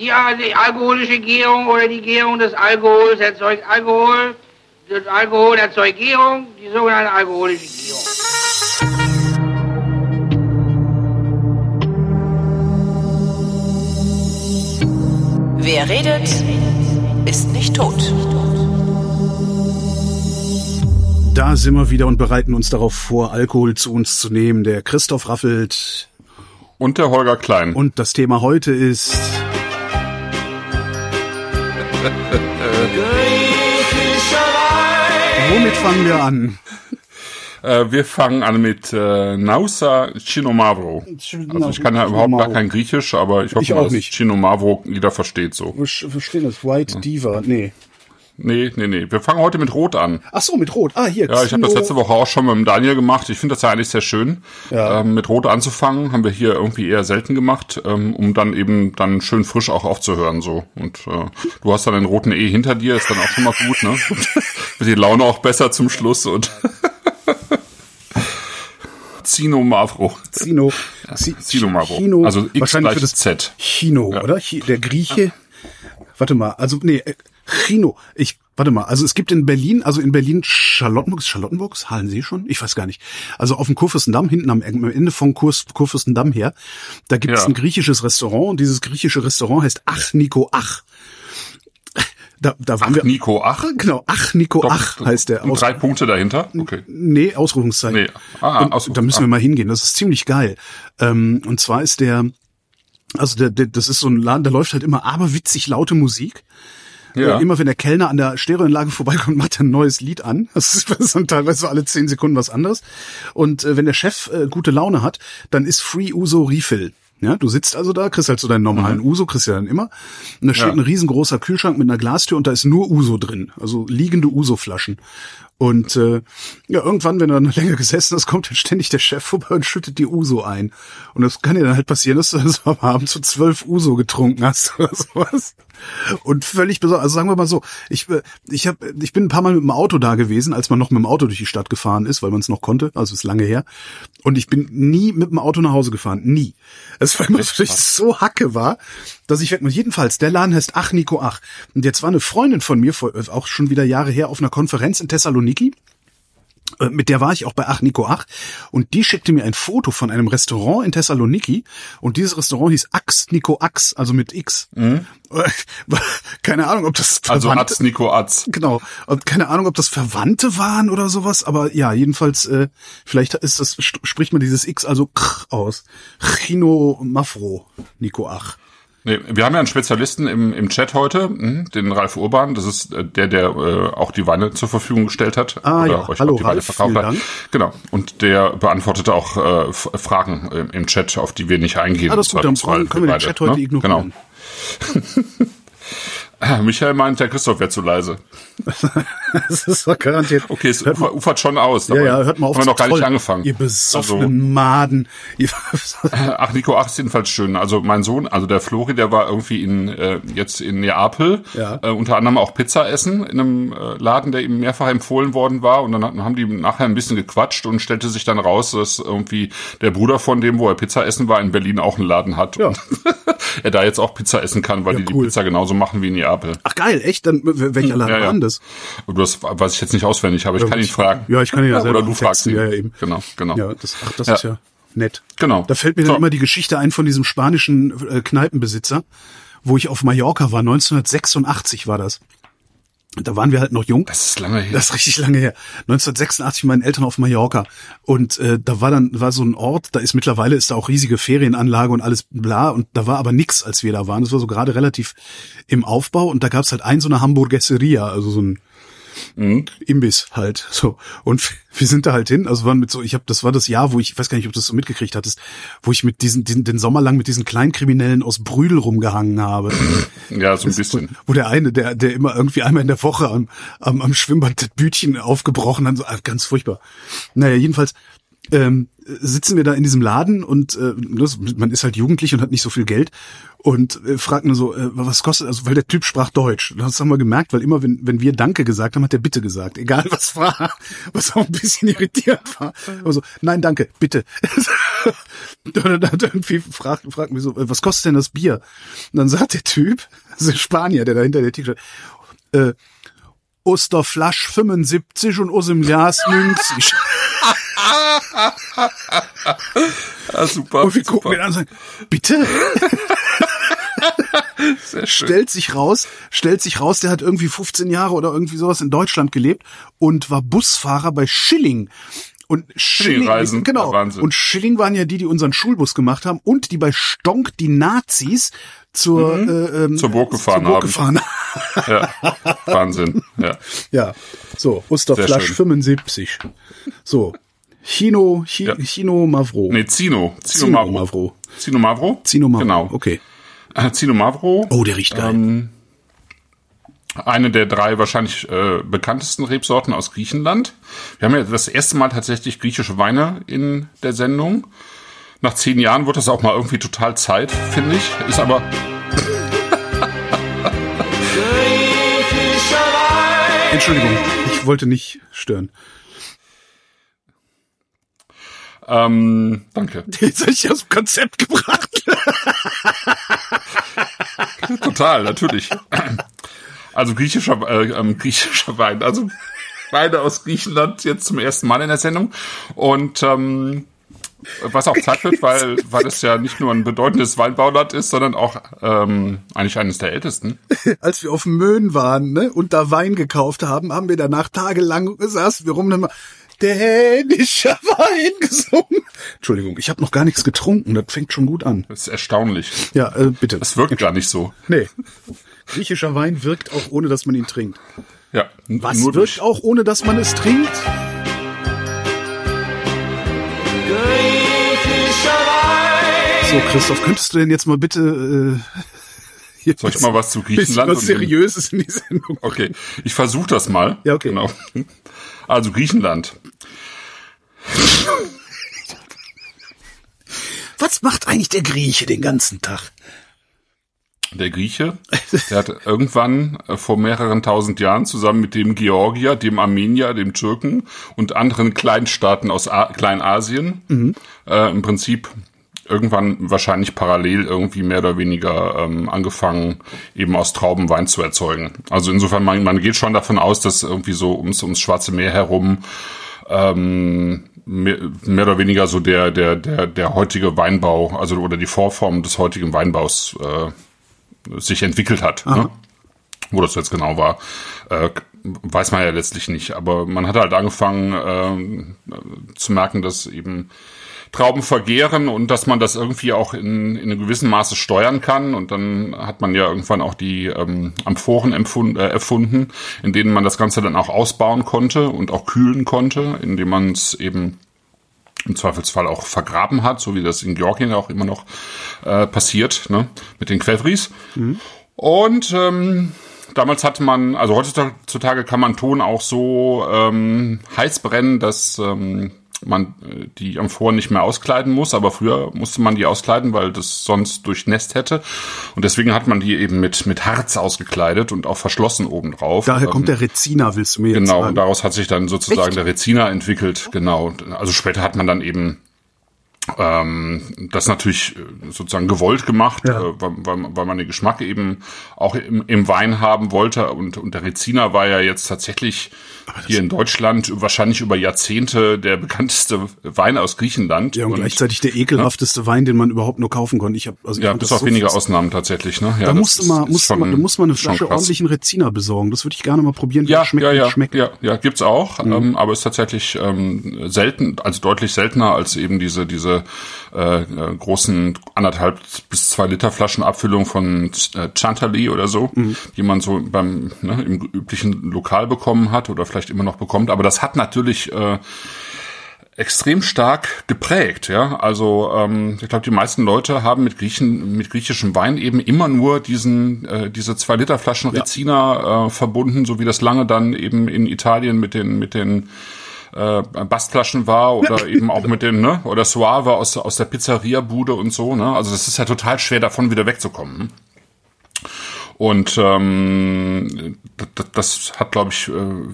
Die, die alkoholische Gärung oder die Gärung des Alkohols erzeugt Alkohol. Das Alkohol erzeugt Gärung, die sogenannte alkoholische Gärung. Wer redet, ist nicht tot. Da sind wir wieder und bereiten uns darauf vor, Alkohol zu uns zu nehmen. Der Christoph Raffelt. Und der Holger Klein. Und das Thema heute ist. Womit fangen wir an? Äh, wir fangen an mit äh, Nausa Chinomavro. Also ich kann ja überhaupt gar kein Griechisch, aber ich hoffe, Ich dass. Chinomavro jeder versteht so. Wir verstehen das. White Diva. Nee. Nee, nee, nee. Wir fangen heute mit Rot an. Ach so, mit Rot. Ah, hier. Ja, ich habe das letzte Woche auch schon mit dem Daniel gemacht. Ich finde das ja eigentlich sehr schön. Ja. Ähm, mit Rot anzufangen, haben wir hier irgendwie eher selten gemacht, ähm, um dann eben dann schön frisch auch aufzuhören so. Und äh, du hast dann den roten E hinter dir, ist dann auch schon mal gut, ne? Wird die Laune auch besser zum Schluss und Zino Mavro. Zino. Zi- Zino Mavro. Chino. Also X Wahrscheinlich gleich für das Z. Chino, Ja. oder? Der Grieche. Warte mal, also nee, äh, Chino. Ich warte mal, also es gibt in Berlin, also in Berlin Charlottenburg, Charlottenburg, ist Halensee schon? Ich weiß gar nicht. Also auf dem Kurfürstendamm hinten am, am Ende vom Kurs, Kurfürstendamm her, da gibt es Ja. ein griechisches Restaurant und dieses griechische Restaurant heißt Ach Nico Ach. Da, da waren Ach, wir. Nico, ach. Genau, Ach Nico Doch, Ach heißt der. und Aus- Drei Punkte dahinter? Okay. Nee, Ausrufungszeichen. Nee. Ah, und Ausruf- da müssen ah. wir mal hingehen. Das ist ziemlich geil. Ähm, und zwar ist der, also der, der, das ist so ein Laden, da läuft halt immer aberwitzig laute Musik. Ja. Äh, Immer wenn der Kellner an der Stereoanlage vorbeikommt, macht er ein neues Lied an. Das ist, das ist dann teilweise so alle zehn Sekunden was anderes. Und äh, wenn der Chef äh, gute Laune hat, dann ist Free Uso Refill. Ja, du sitzt also da, kriegst halt so deinen normalen Uso, kriegst ja dann immer. Und da steht Ja. ein riesengroßer Kühlschrank mit einer Glastür und da ist nur Uso drin. Also liegende Uso-Flaschen. Und äh, ja, irgendwann, wenn er dann länger gesessen ist, kommt dann ständig der Chef vorbei und schüttet die Uso ein. Und das kann dir dann halt passieren, dass du das am Abend zu zwölf Uso getrunken hast oder sowas. Und völlig besonders, also sagen wir mal so, ich, äh, ich, hab, ich bin ein paar Mal mit dem Auto da gewesen, als man noch mit dem Auto durch die Stadt gefahren ist, weil man es noch konnte, also ist lange her. Und ich bin nie mit dem Auto nach Hause gefahren, nie. Es war immer, weil ich so hacke war, dass ich weg muss. Jedenfalls, der Laden heißt Ach Nico Ach. Und jetzt war eine Freundin von mir, vor, auch schon wieder Jahre her, auf einer Konferenz in Thessaloniki. Äh, Mit der war ich auch bei Ach Nico Ach und die schickte mir ein Foto von einem Restaurant in Thessaloniki und dieses Restaurant hieß Ax Nico Ax, also mit X. Keine Ahnung, ob das Also Verwandte, Az Nico Az. genau, und keine Ahnung, ob das Verwandte waren oder sowas, aber ja, jedenfalls äh, vielleicht ist das spricht man dieses X also Kr aus. Chino Mafro Nico Ach. Nee, wir haben ja einen Spezialisten im, im Chat heute, hm, den Ralf Urban. Das ist äh, der, der äh, auch die Weine zur Verfügung gestellt hat. Ah, ja. euch Hallo, auch die Weine Ralf, verkauft vielen hat. Dank. Genau. Und der beantwortete auch äh, Fragen im Chat, auf die wir nicht eingehen. Ah, das ist gut, dann können wir den Chat heute ne? ignorieren. Genau. Michael meint, der Christoph wäre zu leise. Das ist doch garantiert. Okay, es ufer, ufert schon aus. Ja, ja, hört mal auf Haben wir noch gar nicht angefangen. Ihr besoffenen Maden. Ihr- Ach, Nico, ach, ist jedenfalls schön. Also mein Sohn, also der Flori, der war irgendwie in äh, jetzt in Neapel, Ja. äh, unter anderem auch Pizza essen in einem äh, Laden, der ihm mehrfach empfohlen worden war. Und dann haben die nachher ein bisschen gequatscht und stellte sich dann raus, dass irgendwie der Bruder von dem, wo er Pizza essen war, in Berlin auch einen Laden hat. Ja. Und er da jetzt auch Pizza essen kann, weil Ja, die die cool. Pizza genauso machen wie in Neapel. Ach geil, echt? Dann welcher Laden Ja, ja. war das? Und das weiß ich jetzt nicht auswendig, aber ich kann ihn fragen. Ja, ich kann ihn ja selber Oder du fragst ihn. Ja, ja, eben. Genau, genau. Ja, das, ach, das ist ja nett. Genau. Da fällt mir dann So. immer die Geschichte ein von diesem spanischen äh, Kneipenbesitzer, wo ich auf Mallorca war. 1986 war das. Da waren wir halt noch jung. Das ist lange her. Das ist richtig lange her. 1986 mit meinen Eltern auf Mallorca. Und äh, da war dann war so ein Ort, da ist mittlerweile ist da auch riesige Ferienanlage und alles bla. Und da war aber nix, als wir da waren. Das war so gerade relativ im Aufbau. Und da gab's halt ein so eine Hamburgesseria, also so ein Imbiss halt so. Und wir sind da halt hin also waren mit so ich habe das war das Jahr wo ich, ich weiß gar nicht ob du das so mitgekriegt hattest wo ich mit diesen, diesen den Sommer lang mit diesen Kleinkriminellen aus Brüdel rumgehangen habe. Ja, so ein bisschen. wo der eine der der immer irgendwie einmal in der Woche am am, am Schwimmbad das Bütchen aufgebrochen hat so ah, ganz furchtbar. Naja jedenfalls ähm, sitzen wir da in diesem Laden und äh, man ist halt jugendlich und hat nicht so viel Geld und äh, fragt nur so, äh, was kostet, also weil der Typ sprach Deutsch. Das haben wir gemerkt, weil immer, wenn, wenn wir Danke gesagt haben, hat der Bitte gesagt, egal was war, was auch ein bisschen irritierend war. Also, nein, danke, bitte. und dann hat irgendwie fragt, fragt mich so, äh, was kostet denn das Bier? Und dann sagt der Typ, ist ein Spanier, der da hinter der steht, äh, Osterflasch 75 und Glas 90. Ja, super. Und wir super. gucken ihn an und sagen, bitte? Sehr schön. stellt sich raus, stellt sich raus, der hat irgendwie 15 Jahre oder irgendwie sowas in Deutschland gelebt und war Busfahrer bei Schilling. Und Schilling, Schilling-Reisen, genau. Und Schilling waren ja die, die unseren Schulbus gemacht haben und die bei Stonk die Nazis zur, äh, ähm, Zur Burg gefahren zur Burg haben. gefahren Ja. Wahnsinn. Ja. Ja, so, Osterflasch schön. 75. So, Chino, Chi, Ja. Chino Mavro. Nee, Zino. Zino, Zino Mavro. Mavro. Zino Mavro? Zino Mavro. Genau. Okay. Äh, Zino Mavro. Oh, der riecht geil. Ähm, eine der drei wahrscheinlich äh, bekanntesten Rebsorten aus Griechenland. Wir haben ja das erste Mal tatsächlich griechische Weine in der Sendung. Nach zehn Jahren wird das auch mal irgendwie total Zeit, finde ich. Ist aber Entschuldigung, ich wollte nicht stören. ähm, danke. Jetzt habe ich aus dem Konzept gebracht. Total, natürlich. Also griechischer, äh, ähm, griechischer Wein, also Weine aus Griechenland jetzt zum ersten Mal in der Sendung. Und ähm, was auch Zeit wird, weil, weil es ja nicht nur ein bedeutendes Weinbauland ist, sondern auch ähm, eigentlich eines der ältesten. Als wir auf dem Möhn waren ne, und da Wein gekauft haben, haben wir danach tagelang saßen wir rum und haben mal dänischer Wein gesungen. Entschuldigung, ich habe noch gar nichts getrunken. Das fängt schon gut an. Das ist erstaunlich. Ja, äh, bitte. Das wirkt gar nicht so. Nee. Griechischer Wein wirkt auch ohne, dass man ihn trinkt. Ja, Was nur wirkt durch. auch ohne, dass man es trinkt? So, Christoph, könntest du denn jetzt mal bitte äh, hier Soll ich mal was zu Griechenland was Seriöses in die Sendung? Okay, ich versuche das mal. Ja, okay. Genau. Also Griechenland. Was macht eigentlich der Grieche den ganzen Tag? Der Grieche, der hat irgendwann äh, vor mehreren tausend Jahren zusammen mit dem Georgier, dem Armenier, dem Türken und anderen Kleinstaaten aus A Kleinasien äh, im Prinzip irgendwann wahrscheinlich parallel irgendwie mehr oder weniger ähm, angefangen, eben aus Trauben Wein zu erzeugen. Also insofern, man, man geht schon davon aus, dass irgendwie so ums, ums Schwarze Meer herum ähm, mehr, mehr oder weniger so der, der, der, der heutige Weinbau, also oder die Vorform des heutigen Weinbaus äh, sich entwickelt hat. Ne? Wo das jetzt genau war, äh, weiß man ja letztlich nicht. Aber man hat halt angefangen äh, zu merken, dass eben Trauben vergehren und dass man das irgendwie auch in, in einem gewissen Maße steuern kann. Und dann hat man ja irgendwann auch die ähm, Amphoren empfund, äh, erfunden, in denen man das Ganze dann auch ausbauen konnte und auch kühlen konnte, indem man es eben im Zweifelsfall auch vergraben hat, so wie das in Georgien auch immer noch äh, passiert, ne, mit den Quevris. Und ähm, damals hatte man, also heutzutage kann man Ton auch so ähm, heiß brennen, dass ähm, man äh, die Amphoren nicht mehr auskleiden muss, aber früher musste man die auskleiden, weil das sonst durchnässt hätte. Und deswegen hat man die eben mit, mit Harz ausgekleidet und auch verschlossen obendrauf. Daher Ähm, kommt der Rezina, willst du mir jetzt Genau, und sagen? daraus hat sich dann sozusagen Echt? der Rezina entwickelt, genau. Also später hat man dann eben ähm, das natürlich äh, sozusagen gewollt gemacht, Ja. äh, weil, weil, weil man den Geschmack eben auch im, im Wein haben wollte. Und, und der Rezina war ja jetzt tatsächlich hier in Deutschland wahrscheinlich über Jahrzehnte der bekannteste Wein aus Griechenland. Ja, und, gleichzeitig der ekelhafteste Wein, den man überhaupt nur kaufen konnte. Ich hab, also ich ja, bis das auf so wenige Ausnahmen tatsächlich. Ne? Ja, Da musst du mal, musst schon- mal, du musst mal eine Flasche ordentlichen Rezina besorgen. Das würde ich gerne mal probieren, wie Ja, schmeckt. ja, ja, schmeckt. ja, ja, gibt's auch, ähm, aber ist tatsächlich ähm, selten, also deutlich seltener als eben diese diese äh, äh, großen anderthalb bis zwei Liter Flaschen Abfüllung von äh, Chantilly oder so, die man so beim ne, im üblichen Lokal bekommen hat oder vielleicht immer noch bekommt. Aber das hat natürlich äh, extrem stark geprägt, ja. Also ähm, ich glaube, die meisten Leute haben mit Griechen, mit griechischem Wein eben immer nur diesen, äh, diese zwei Liter Flaschen Rezina äh, verbunden, so wie das lange dann eben in Italien mit den mit den äh, Bastflaschen war oder eben auch mit dem, ne, oder Suave aus, aus der Pizzeria-Bude und so, ne? Also das ist ja total schwer, davon wieder wegzukommen. Ne? Und ähm, das hat, glaube ich, für,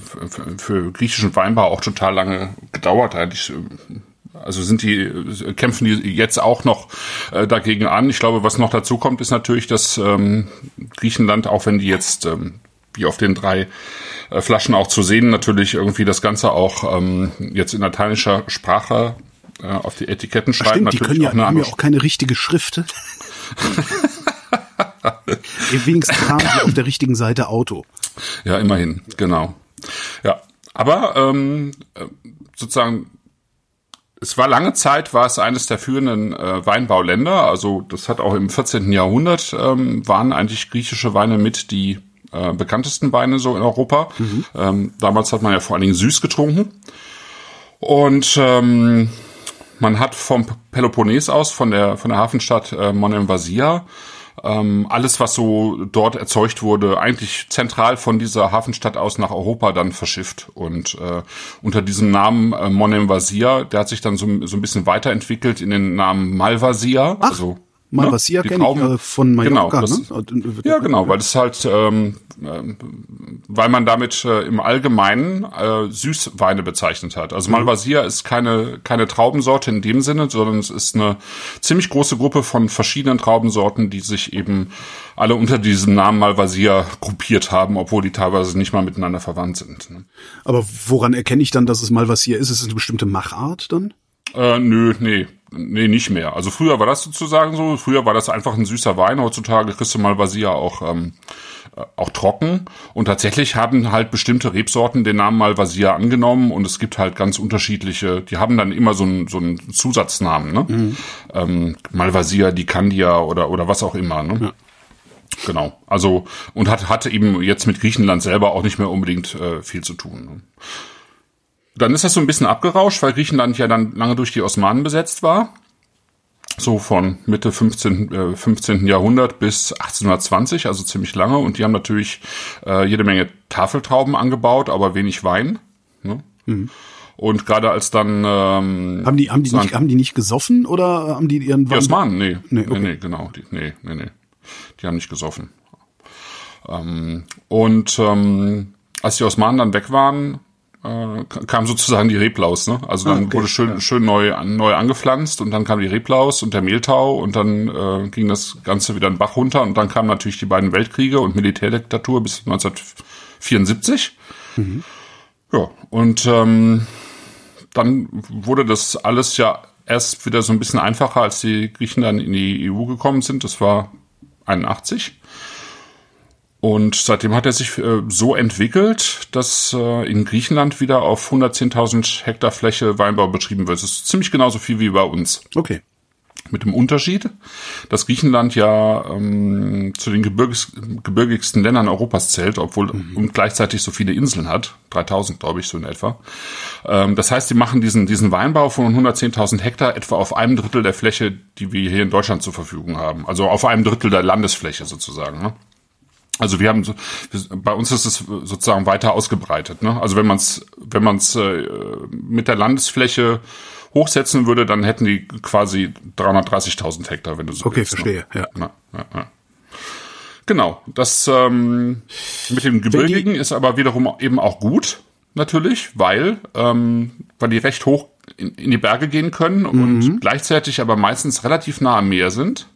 für griechischen Weinbau auch total lange gedauert. Eigentlich also sind die, kämpfen die jetzt auch noch äh, dagegen an. Ich glaube, was noch dazu kommt, ist natürlich, dass ähm, Griechenland, auch wenn die jetzt ähm, wie auf den drei äh, Flaschen auch zu sehen, natürlich irgendwie das Ganze auch ähm, jetzt in lateinischer Sprache äh, auf die Etiketten schreiben. Stimmt, die können ja, haben ja auch keine richtige Schrift. Wenigstens haben sie auf der richtigen Seite Auto. Ja, immerhin, genau. Ja, aber ähm, äh, sozusagen es war lange Zeit, war es eines der führenden äh, Weinbauländer. Also das hat auch im 14. Jahrhundert ähm, waren eigentlich griechische Weine mit die äh, bekanntesten Weine so in Europa. Mhm. Ähm, damals hat man ja vor allen Dingen süß getrunken. Und ähm, man hat vom Peloponnes aus, von der von der Hafenstadt äh, Monemvasia, ähm, alles, was so dort erzeugt wurde, eigentlich zentral von dieser Hafenstadt aus nach Europa dann verschifft. Und äh, unter diesem Namen äh, Monemvasia, der hat sich dann so, so ein bisschen weiterentwickelt in den Namen Malvasia. Ach. Also Malvasia ne? kenne ich äh, von Mallorca. Genau, das, ne? Ja, genau, weil das halt, ähm, äh, weil man damit äh, im Allgemeinen äh, Süßweine bezeichnet hat. Also mhm. Malvasia ist keine keine Traubensorte in dem Sinne, sondern es ist eine ziemlich große Gruppe von verschiedenen Traubensorten, die sich eben alle unter diesem Namen Malvasia gruppiert haben, obwohl die teilweise nicht mal miteinander verwandt sind. Ne? Aber woran erkenne ich dann, dass es Malvasia ist? Ist es eine bestimmte Machart dann? Äh, nö, nee. Nee, nicht mehr. Also früher war das sozusagen so. Früher war das einfach ein süßer Wein. Heutzutage kriegst du mal Vasia auch, ähm, äh, auch trocken. Und tatsächlich haben halt bestimmte Rebsorten den Namen Malvasia angenommen. Und es gibt halt ganz unterschiedliche, die haben dann immer so einen, so einen Zusatznamen, ne? Mhm. Ähm, Malvasia, die Candia oder, oder was auch immer, ne? Ja. Genau. Also, und hat, hatte eben jetzt mit Griechenland selber auch nicht mehr unbedingt äh, viel zu tun. Ne? Dann ist das so ein bisschen abgerauscht, weil Griechenland ja dann lange durch die Osmanen besetzt war. So von Mitte 15. Äh, 15. Jahrhundert bis 1820, also ziemlich lange. Und die haben natürlich äh, jede Menge Tafeltrauben angebaut, aber wenig Wein. Ne? Mhm. Und gerade als dann ähm, haben die haben die nicht haben die nicht gesoffen oder haben die ihren Wein? Die Osmanen, nee, nee, okay. nee, nee, genau, die, nee, nee, nee, die haben nicht gesoffen. Ähm, und ähm, als die Osmanen dann weg waren, äh, kam sozusagen die Reblaus, ne? Also dann ah, okay, wurde schön, ja. schön neu, neu angepflanzt und dann kam die Reblaus und der Mehltau und dann äh, ging das Ganze wieder einen Bach runter und dann kamen natürlich die beiden Weltkriege und Militärdiktatur bis 1974. Mhm. Ja, und ähm, dann wurde das alles ja erst wieder so ein bisschen einfacher, als die Griechen dann in die EU gekommen sind. Das war 81. Und seitdem hat er sich äh, so entwickelt, dass äh, in Griechenland wieder auf 110.000 Hektar Fläche Weinbau betrieben wird. Das ist ziemlich genauso viel wie bei uns. Okay. Mit dem Unterschied, dass Griechenland ja ähm, zu den gebirgis, gebirgigsten Ländern Europas zählt, obwohl mhm. und gleichzeitig so viele Inseln hat, 3000 glaube ich so in etwa. Ähm, das heißt, sie machen diesen diesen Weinbau von 110.000 Hektar etwa auf einem Drittel der Fläche, die wir hier in Deutschland zur Verfügung haben, also auf einem Drittel der Landesfläche sozusagen. Ne? Also wir haben so, bei uns ist es sozusagen weiter ausgebreitet. Ne? Also wenn man es wenn man's, äh, mit der Landesfläche hochsetzen würde, dann hätten die quasi 330.000 Hektar, wenn du so Okay, willst, ne? verstehe. Ne? Ja. Ja, ja, ja. Genau. Das ähm, mit dem Gebirgigen ist aber wiederum eben auch gut, natürlich, weil weil die recht hoch in, in die Berge gehen können mhm. und gleichzeitig aber meistens relativ nah am Meer sind.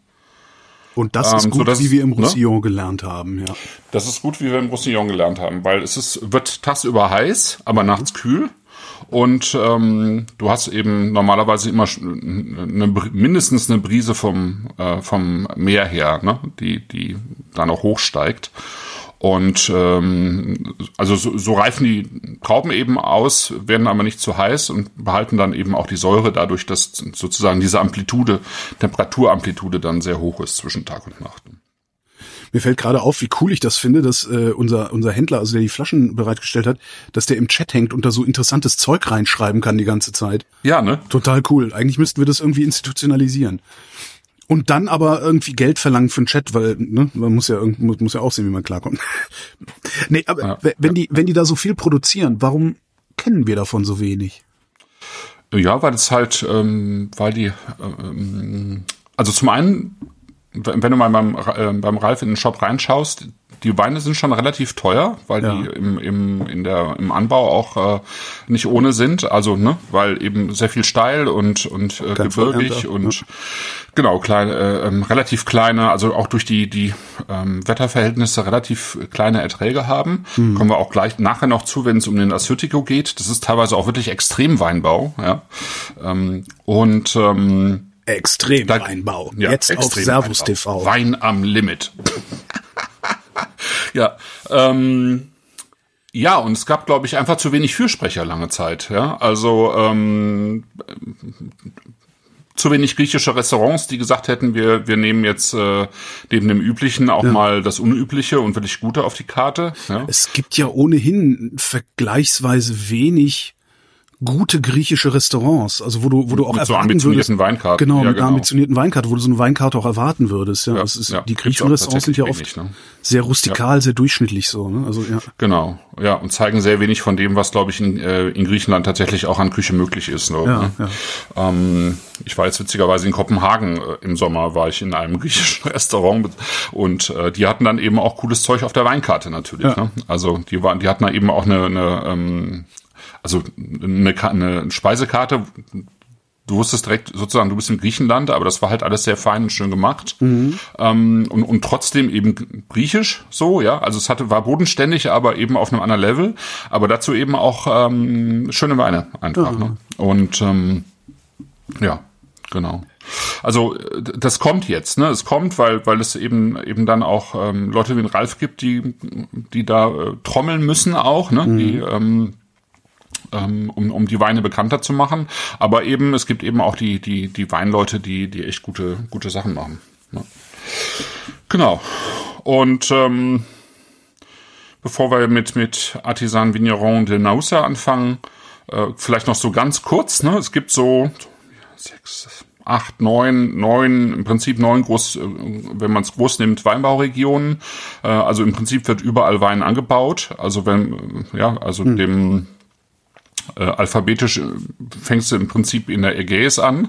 Und das ist ähm, gut, so wie wir im ne? Roussillon ne? gelernt haben, ja. Das ist gut, wie wir im Roussillon gelernt haben, weil es ist, wird tagsüber heiß, aber nachts kühl. Und ähm, du hast eben normalerweise immer eine, mindestens eine Brise vom, äh, vom Meer her, ne? die, die da noch hochsteigt. Und ähm, also so, so reifen die Trauben eben aus, werden aber nicht zu heiß und behalten dann eben auch die Säure dadurch, dass sozusagen diese Amplitude, Temperaturamplitude dann sehr hoch ist zwischen Tag und Nacht. Mir fällt gerade auf, wie cool ich das finde, dass äh, unser unser Händler, also der die Flaschen bereitgestellt hat, dass der im Chat hängt und da so interessantes Zeug reinschreiben kann die ganze Zeit. Ja, ne? Total cool. Eigentlich müssten wir das irgendwie institutionalisieren. Und dann aber irgendwie Geld verlangen für den Chat, weil ne, man muss ja muss, muss ja auch sehen, wie man klarkommt. nee, aber ja, wenn ja. die wenn die da so viel produzieren, warum kennen wir davon so wenig? Ja, weil es halt, ähm, weil die, ähm, also zum einen, wenn du mal beim, äh, beim Ralf in den Shop reinschaust, die Weine sind schon relativ teuer, weil Ja. die im, im, in der, im Anbau auch äh, nicht ohne sind. Also, ne, weil eben sehr viel steil und, und äh, gebirgig und genau, klein, äh, ähm, relativ kleine, also auch durch die, die ähm, Wetterverhältnisse relativ kleine Erträge haben. Mhm. Kommen wir auch gleich nachher noch zu, wenn es um den Assyrtiko geht. Das ist teilweise auch wirklich Extremweinbau, ja. Ähm, und ähm, Extrem da- Weinbau. ja, Jetzt auf extrem Servus Weinbau. TV. Wein am Limit. ja, ähm, ja, und es gab, glaube ich, einfach zu wenig Fürsprecher lange Zeit. Ja, also ähm, zu wenig griechische Restaurants, die gesagt hätten, wir wir nehmen jetzt äh, neben dem Üblichen auch mal das Unübliche und wirklich Gute auf die Karte. Ja? Es gibt ja ohnehin vergleichsweise wenig gute griechische Restaurants, also wo du, wo du auch Mit so erwarten ambitionierten würdest, Weinkarten. Genau, Ja, mit einer genau. ambitionierten Weinkarte, wo du so eine Weinkarte auch erwarten würdest. Ja, Ja, das ist, ja, die griechischen Restaurants sind ja oft wenig, ne? sehr rustikal, sehr durchschnittlich so. Ne? Also ja, Genau, ja, und zeigen sehr wenig von dem, was, glaube ich, in, äh, in Griechenland tatsächlich auch an Küche möglich ist. So, Ja, ne? ja. Ähm, ich war jetzt witzigerweise in Kopenhagen äh, im Sommer, war ich in einem griechischen Restaurant und äh, die hatten dann eben auch cooles Zeug auf der Weinkarte natürlich. Ja. Ne? Also die waren, die hatten da eben auch eine, eine ähm, also eine, eine Speisekarte. Du wusstest direkt sozusagen, du bist in Griechenland, aber das war halt alles sehr fein und schön gemacht. Ähm, und, und trotzdem eben griechisch, so, ja. Also es hatte, war bodenständig, aber eben auf einem anderen Level. Aber dazu eben auch ähm, schöne Weine einfach. Ne? Und ähm, ja, genau. Also das kommt jetzt, ne? Es kommt, weil weil es eben eben dann auch ähm, Leute wie den Ralf gibt, die die da äh, trommeln müssen auch, ne? Die ähm, ähm, um, um die Weine bekannter zu machen. Aber eben, es gibt eben auch die, die, die Weinleute, die, die echt gute, gute Sachen machen. Ne? Genau. Und ähm, bevor wir mit, mit Artisan Vigneron de Nausa anfangen, äh, vielleicht noch so ganz kurz, ne? Es gibt so sechs, acht, neun, neun, im Prinzip neun groß, äh, wenn man es groß nimmt, Weinbauregionen. Äh, also im Prinzip wird überall Wein angebaut. Also wenn, äh, ja, also dem äh, alphabetisch äh, fängst du im Prinzip in der Ägäis an.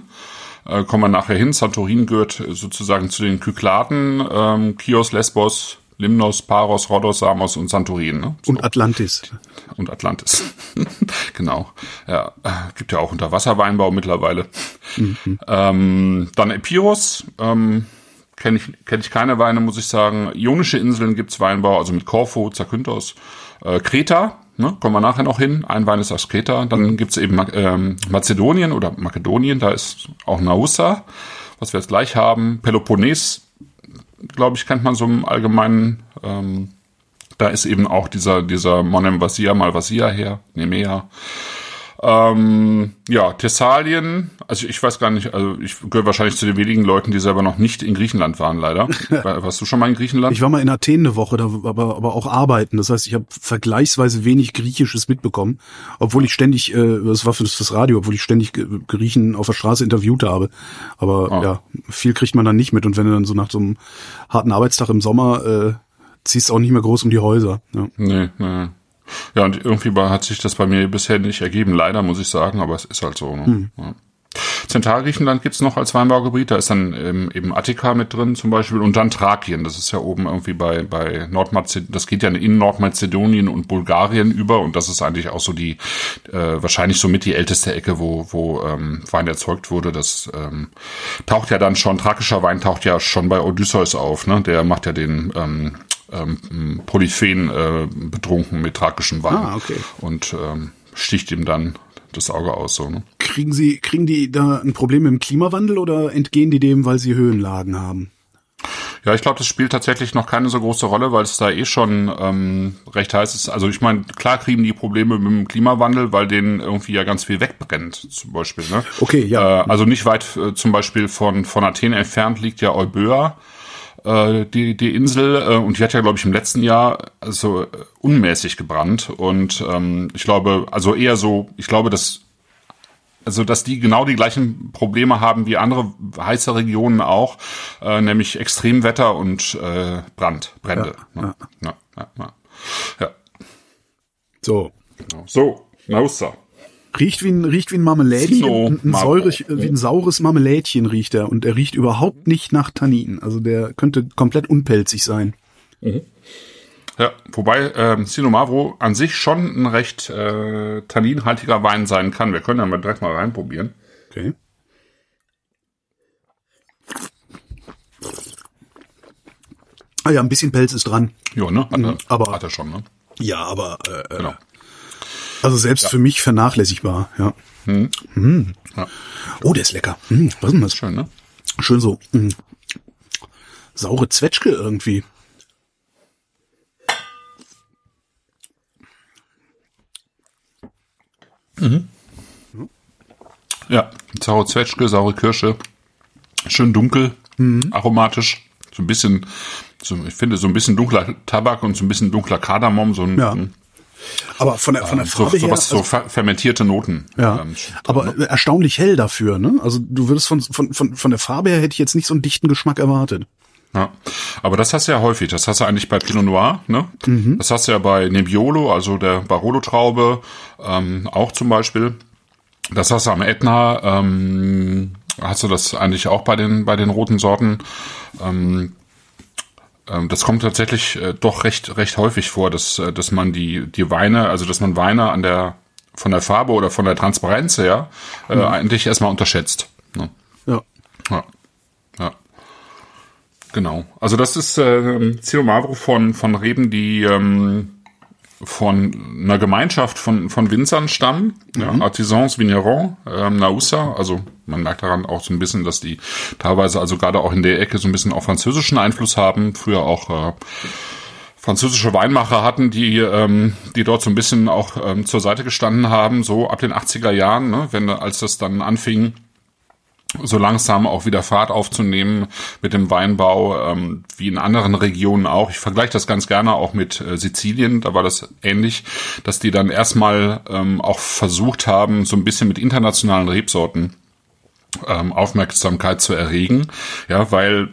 Äh, kommen wir nachher hin. Santorin gehört äh, sozusagen zu den Kykladen, ähm, Chios, Lesbos, Limnos, Paros, Rhodos, Samos und Santorin. Ne? So. und Atlantis. und Atlantis. genau. Ja, gibt ja auch Unterwasserweinbau mittlerweile. Ähm, dann Epirus. Ähm, Kenne ich, kenn ich keine Weine, muss ich sagen. Ionische Inseln gibt's Weinbau, also mit Korfu, Zakynthos. Äh, Kreta, ne, kommen wir nachher noch hin. Ein Wein ist aus Kreta. Dann gibt's eben ähm, Mazedonien oder Makedonien, da ist auch Nausa, was wir jetzt gleich haben. Peloponnes, glaube ich, kennt man so im Allgemeinen. Ähm, da ist eben auch dieser, dieser Monem Vasia mal Vasia her, Nemea. Ähm, ja, Thessalien, also ich weiß gar nicht, also ich gehöre wahrscheinlich zu den wenigen Leuten, die selber noch nicht in Griechenland waren, leider. War- Warst du schon mal in Griechenland? Ich war mal in Athen eine Woche, da, aber, aber auch arbeiten. Das heißt, ich habe vergleichsweise wenig Griechisches mitbekommen, obwohl ich ständig, äh, das war fürs, fürs Radio, obwohl ich ständig Griechen auf der Straße interviewt habe. Aber Ah. ja, viel kriegt man dann nicht mit. Und wenn du dann so nach so einem harten Arbeitstag im Sommer äh, ziehst du auch nicht mehr groß um die Häuser. Ja. Nee, nee. Ja, und irgendwie hat sich das bei mir bisher nicht ergeben, leider, muss ich sagen, aber es ist halt so. Ne? Ja. Zentralgriechenland gibt's noch als Weinbaugebiet, da ist dann ähm, eben Attika mit drin zum Beispiel und dann Thrakien, das ist ja oben irgendwie bei, bei Nordmazedonien, das geht ja in Nordmazedonien und Bulgarien über und das ist eigentlich auch so die, äh, wahrscheinlich somit die älteste Ecke, wo, wo ähm, Wein erzeugt wurde. Das ähm, taucht ja dann schon, thrakischer Wein taucht ja schon bei Odysseus auf, ne? Der macht ja den ähm, ähm, Polyphen äh, betrunken mit thrakischem Wein Ah, okay. und ähm, sticht ihm dann das Auge aus. So, ne? Kriegen Sie, kriegen die da ein Problem mit dem Klimawandel oder entgehen die dem, weil sie Höhenlagen haben? Ja, ich glaube, das spielt tatsächlich noch keine so große Rolle, weil es da eh schon ähm, recht heiß ist. Also ich meine, klar kriegen die Probleme mit dem Klimawandel, weil denen irgendwie ja ganz viel wegbrennt, zum Beispiel. Ne? Okay, ja. Äh, also nicht weit äh, zum Beispiel von, von Athen entfernt liegt ja Euböa, äh, die, die Insel, äh, und die hat ja, glaube ich, im letzten Jahr so äh, unmäßig gebrannt. Und ähm, ich glaube, also eher so, ich glaube, dass also dass die genau die gleichen Probleme haben wie andere heiße Regionen auch, äh, nämlich Extremwetter und äh, Brand, Brände. Ja, ne? ja. Ja, ja, ja. So. genau. So, Nausa. Riecht wie ein, riecht wie ein Marmelädchen, Sino ein, ein, säurig, wie ein saures Marmelädchen riecht er und er riecht überhaupt nicht nach Tannin. Also der könnte komplett unpelzig sein. Ja, wobei ähm, Sino Mavro an sich schon ein recht äh, tanninhaltiger Wein sein kann. Wir können ja mal direkt mal reinprobieren. Okay. Ah ja, ein bisschen Pelz ist dran. Ja, ne? Hat, er, aber- hat er schon, ne? Ja, aber äh, Genau. Also selbst für mich vernachlässigbar, ja. Mm. Ja. Oh, der ist lecker. Mm, was ist denn das? Schön, ne? Schön so. Mm. Saure Zwetschge irgendwie. Ja, saure Zwetschge, saure Kirsche, schön dunkel, Mhm. aromatisch, so ein bisschen, so, ich finde so ein bisschen dunkler Tabak und so ein bisschen dunkler Kardamom, so ein, Ja. Aber von der, von der so, Farbe so her. was, so also, fer fermentierte Noten. ja, ähm, aber erstaunlich hell dafür, ne? Also du würdest von, von, von, von der Farbe her hätte ich jetzt nicht so einen dichten Geschmack erwartet. Ja, aber das hast du ja häufig. Das hast du eigentlich bei Pinot Noir, ne? Das hast du ja bei Nebbiolo, also der Barolo-Traube, ähm, auch zum Beispiel. Das hast du am Etna, ähm, hast du das eigentlich auch bei den bei den roten Sorten. Ähm, ähm, das kommt tatsächlich äh, doch recht recht häufig vor, dass äh, dass man die die Weine, also dass man Weine an der von der Farbe oder von der Transparenz her äh, eigentlich erstmal unterschätzt. Ne? Ja. Ja. Ja. Genau. Also das ist äh, Ciro Mavro von, von Reben, die ähm, von einer Gemeinschaft von, von Winzern stammen, ja, Artisans Vignerons, ähm, Nausa, also man merkt daran auch so ein bisschen, dass die teilweise also gerade auch in der Ecke so ein bisschen auch französischen Einfluss haben, früher auch äh, französische Weinmacher hatten, die, ähm, die dort so ein bisschen auch ähm, zur Seite gestanden haben, so ab den 80er Jahren, ne, wenn als das dann anfing, so langsam auch wieder Fahrt aufzunehmen mit dem Weinbau, ähm, wie in anderen Regionen auch. Ich vergleiche das ganz gerne auch mit äh, Sizilien, da war das ähnlich, dass die dann erstmal ähm, auch versucht haben, so ein bisschen mit internationalen Rebsorten ähm, Aufmerksamkeit zu erregen, ja, weil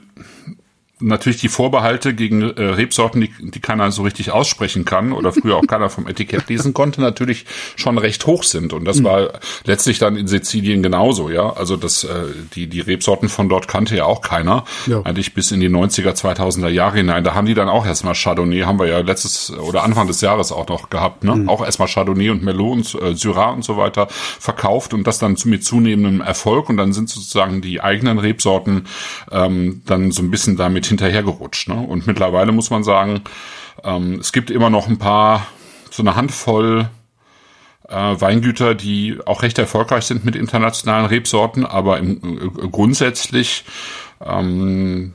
natürlich die Vorbehalte gegen äh, Rebsorten, die, die keiner so richtig aussprechen kann oder früher auch keiner vom Etikett lesen konnte, natürlich schon recht hoch sind. Und das war letztlich dann in Sizilien genauso, ja. Also das, äh, die, die Rebsorten von dort kannte ja auch keiner. Ja. Eigentlich bis in die 90er, 2000er Jahre hinein. Da haben die dann auch erstmal Chardonnay, haben wir ja letztes oder Anfang des Jahres auch noch gehabt, ne? Auch erstmal Chardonnay und Merlot und äh, Syrah und so weiter verkauft und das dann zu, mit zunehmendem Erfolg. Und dann sind sozusagen die eigenen Rebsorten ähm, dann so ein bisschen damit hinterhergerutscht. Ne? Und mittlerweile muss man sagen, ähm, es gibt immer noch ein paar, so eine Handvoll äh, Weingüter, die auch recht erfolgreich sind mit internationalen Rebsorten, aber im, äh, grundsätzlich ähm,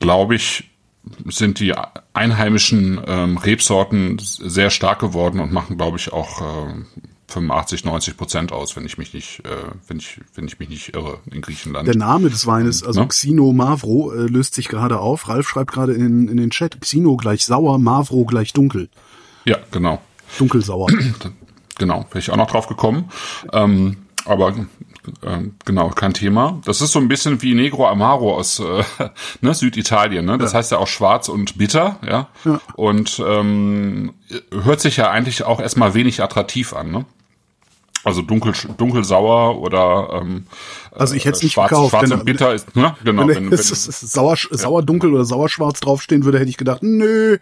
glaube ich, sind die einheimischen ähm, Rebsorten sehr stark geworden und machen, glaube ich, auch äh, 85, 90 Prozent aus, wenn ich mich nicht, äh, wenn ich, wenn ich mich nicht irre in Griechenland. Der Name des Weines, also Ne? Xino Mavro, äh, löst sich gerade auf. Ralf schreibt gerade in, in den Chat, Xino gleich sauer, Mavro gleich dunkel. ja, genau. Dunkelsauer. Genau, wäre ich auch noch drauf gekommen. Ähm, aber ähm, genau, kein Thema. Das ist so ein bisschen wie Negro Amaro aus äh, ne, Süditalien. Ne? Das heißt ja auch schwarz und bitter. Ja. Ja. Und ähm, hört sich ja eigentlich auch erstmal wenig attraktiv an. Ne? Also dunkel, dunkelsauer oder ähm, Also ich hätte es nicht schwarz, gekauft. schwarz wenn und bitter ist. Ne? Genau. Wenn, wenn es es sauer, sauer dunkel oder sauerschwarz draufstehen würde, hätte ich gedacht, nö,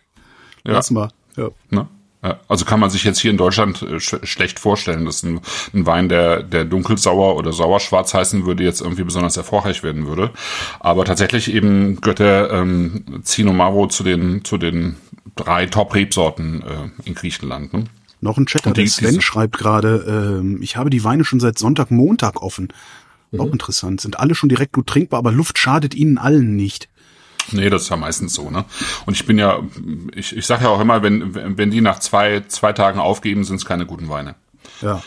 Ja. lass mal. Ja. Ne? Ja, Also kann man sich jetzt hier in Deutschland äh, sch schlecht vorstellen, dass ein, ein Wein, der, der dunkelsauer oder sauerschwarz heißen würde, jetzt irgendwie besonders erfolgreich werden würde. Aber tatsächlich eben gehört der ähm, Zino Maro zu den, zu den drei Top-Rebsorten äh, in Griechenland. Ne? Noch ein die- der Sven schreibt gerade, ähm, ich habe die Weine schon seit Sonntag, Montag offen. Auch Mhm. interessant. Sind alle schon direkt gut trinkbar, aber Luft schadet ihnen allen nicht. Nee, das ist ja meistens so, ne? Und ich bin ja, ich, ich sage ja auch immer, wenn, wenn wenn die nach zwei, zwei Tagen aufgeben, sind es keine guten Weine. Ja.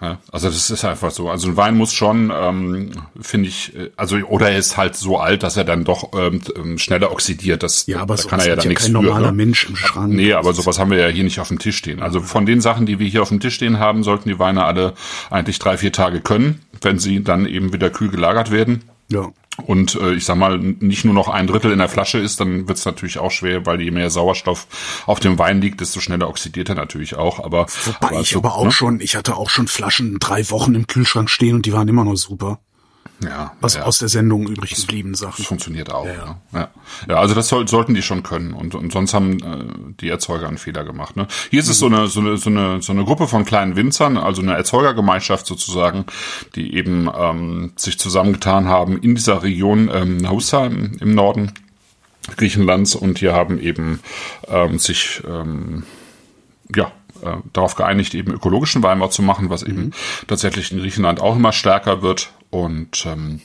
Ja, also das ist einfach so. Also ein Wein muss schon, ähm, finde ich, äh, also oder er ist halt so alt, dass er dann doch ähm, ähm, schneller oxidiert. Das, Ja, aber da kann er ja dann ja nichts kein für. normaler ne? Mensch im Schrank. Nee, aber sowas haben wir ja hier nicht auf dem Tisch stehen. Also von den Sachen, die wir hier auf dem Tisch stehen haben, sollten die Weine alle eigentlich drei, vier Tage können, wenn sie dann eben wieder kühl gelagert werden. Ja. Und äh, ich sag mal, nicht nur noch ein Drittel in der Flasche ist, dann wird es natürlich auch schwer, weil je mehr Sauerstoff auf dem Wein liegt, desto schneller oxidiert er natürlich auch. Aber, Wobei aber ich so, aber auch ne? schon, ich hatte auch schon Flaschen drei Wochen im Kühlschrank stehen und die waren immer noch super. Ja, was ja. aus der Sendung übrig geblieben Sachen. Das funktioniert auch. Ja, ja. ja. ja also das soll, sollten die schon können und, und sonst haben äh, die Erzeuger einen Fehler gemacht. Ne? Hier ist mhm. es so eine, so eine so eine so eine Gruppe von kleinen Winzern, also eine Erzeugergemeinschaft sozusagen, die eben ähm, sich zusammengetan haben in dieser Region ähm, Nausa im, im Norden Griechenlands und hier haben eben ähm, sich ähm, ja äh, darauf geeinigt, eben ökologischen Weinbau zu machen, was mhm. eben tatsächlich in Griechenland auch immer stärker wird und ähm,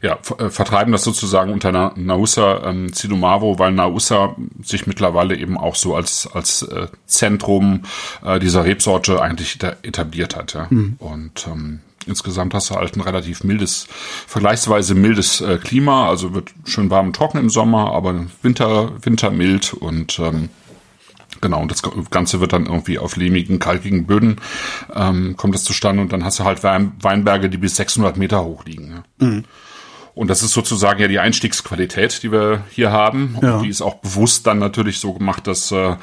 ja, äh, vertreiben das sozusagen unter Na Nausa ähm, Zidumavo, weil Nausa sich mittlerweile eben auch so als als äh, Zentrum äh, dieser Rebsorte eigentlich etabliert hat. Ja? Mhm. Und ähm, insgesamt hast du halt ein relativ mildes, vergleichsweise mildes äh, Klima, also wird schön warm und trocken im Sommer, aber Winter Winter mild und ähm, Genau, und das Ganze wird dann irgendwie auf lehmigen, kalkigen Böden ähm, kommt das zustande und dann hast du halt Weinberge, die bis 600 Meter hoch liegen. Ja. Mhm. Und das ist sozusagen ja die Einstiegsqualität, die wir hier haben. Und ja. die ist auch bewusst dann natürlich so gemacht, dass äh,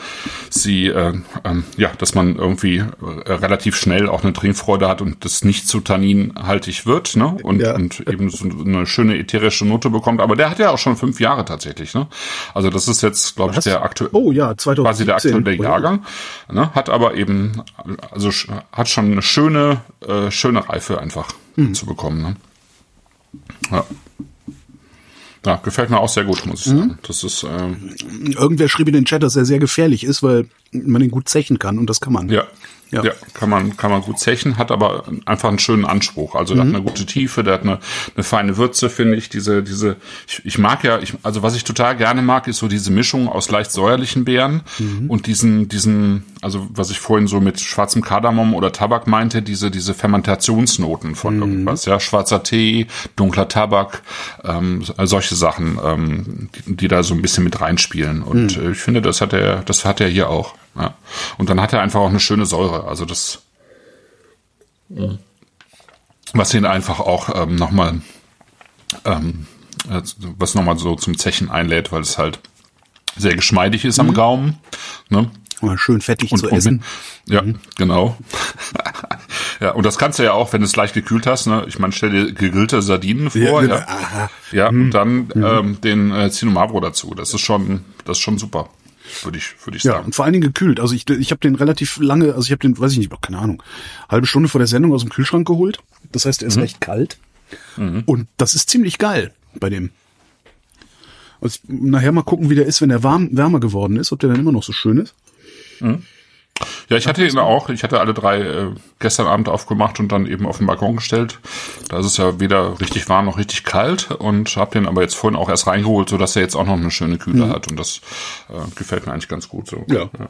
sie, äh, ähm, ja, dass man irgendwie äh, relativ schnell auch eine Trinkfreude hat und das nicht zu tanninhaltig wird, ne? Und, ja. und eben so eine schöne ätherische Note bekommt. Aber der hat ja auch schon fünf Jahre tatsächlich, ne? Also das ist jetzt, glaube ich, der aktuelle, oh ja, 2017. quasi der aktuelle Jahrgang, ne? Hat aber eben, also hat schon eine schöne, äh, schöne Reife einfach mhm. zu bekommen, ne? Ja. Ja, gefällt mir auch sehr gut, muss ich sagen. Mhm. Das ist ähm, irgendwer schrieb in den Chat, dass er sehr gefährlich ist, weil man ihn gut zechen kann und das kann man. Ja, ja. ja, kann man kann man gut zechen, hat aber einfach einen schönen Anspruch. Also der hat mhm. eine gute Tiefe, der hat eine, eine feine Würze, finde ich. Diese diese ich, ich mag ja, ich, also was ich total gerne mag, ist so diese Mischung aus leicht säuerlichen Beeren mhm. und diesen diesen also was ich vorhin so mit schwarzem Kardamom oder Tabak meinte, diese diese Fermentationsnoten von mhm. irgendwas, ja schwarzer Tee, dunkler Tabak, ähm, solche Sachen, ähm, die, die da so ein bisschen mit reinspielen. Und mhm. ich finde, das hat er das hat er hier auch. Ja. Und dann hat er einfach auch eine schöne Säure. Also das, was ihn einfach auch ähm, nochmal, ähm, was nochmal so zum Zechen einlädt, weil es halt sehr geschmeidig ist mhm. am Gaumen. Ne? Schön fettig und, zu essen. Mit, ja, mhm. genau. ja, und das kannst du ja auch, wenn du es leicht gekühlt hast. Ne? Ich meine, stell dir gegrillte Sardinen vor. Ja, ja. Aha. ja mhm. und dann mhm. ähm, den äh, Cinomavro dazu. Das ist schon, das ist schon super würde ich, würde ich sagen. Ja, und vor allen Dingen gekühlt. Also ich, ich habe den relativ lange, also ich habe den, weiß ich nicht, keine Ahnung, halbe Stunde vor der Sendung aus dem Kühlschrank geholt. Das heißt, er ist mhm. recht kalt. Mhm. Und das ist ziemlich geil bei dem. Also nachher mal gucken, wie der ist, wenn er warm, wärmer geworden ist, ob der dann immer noch so schön ist. Mhm. Ja, ich hatte ihn auch, ich hatte alle drei äh, gestern Abend aufgemacht und dann eben auf den Balkon gestellt. Da ist es ja weder richtig warm noch richtig kalt und habe den aber jetzt vorhin auch erst reingeholt, so dass er jetzt auch noch eine schöne Kühle mhm. hat und das äh, gefällt mir eigentlich ganz gut so. Ja. ja.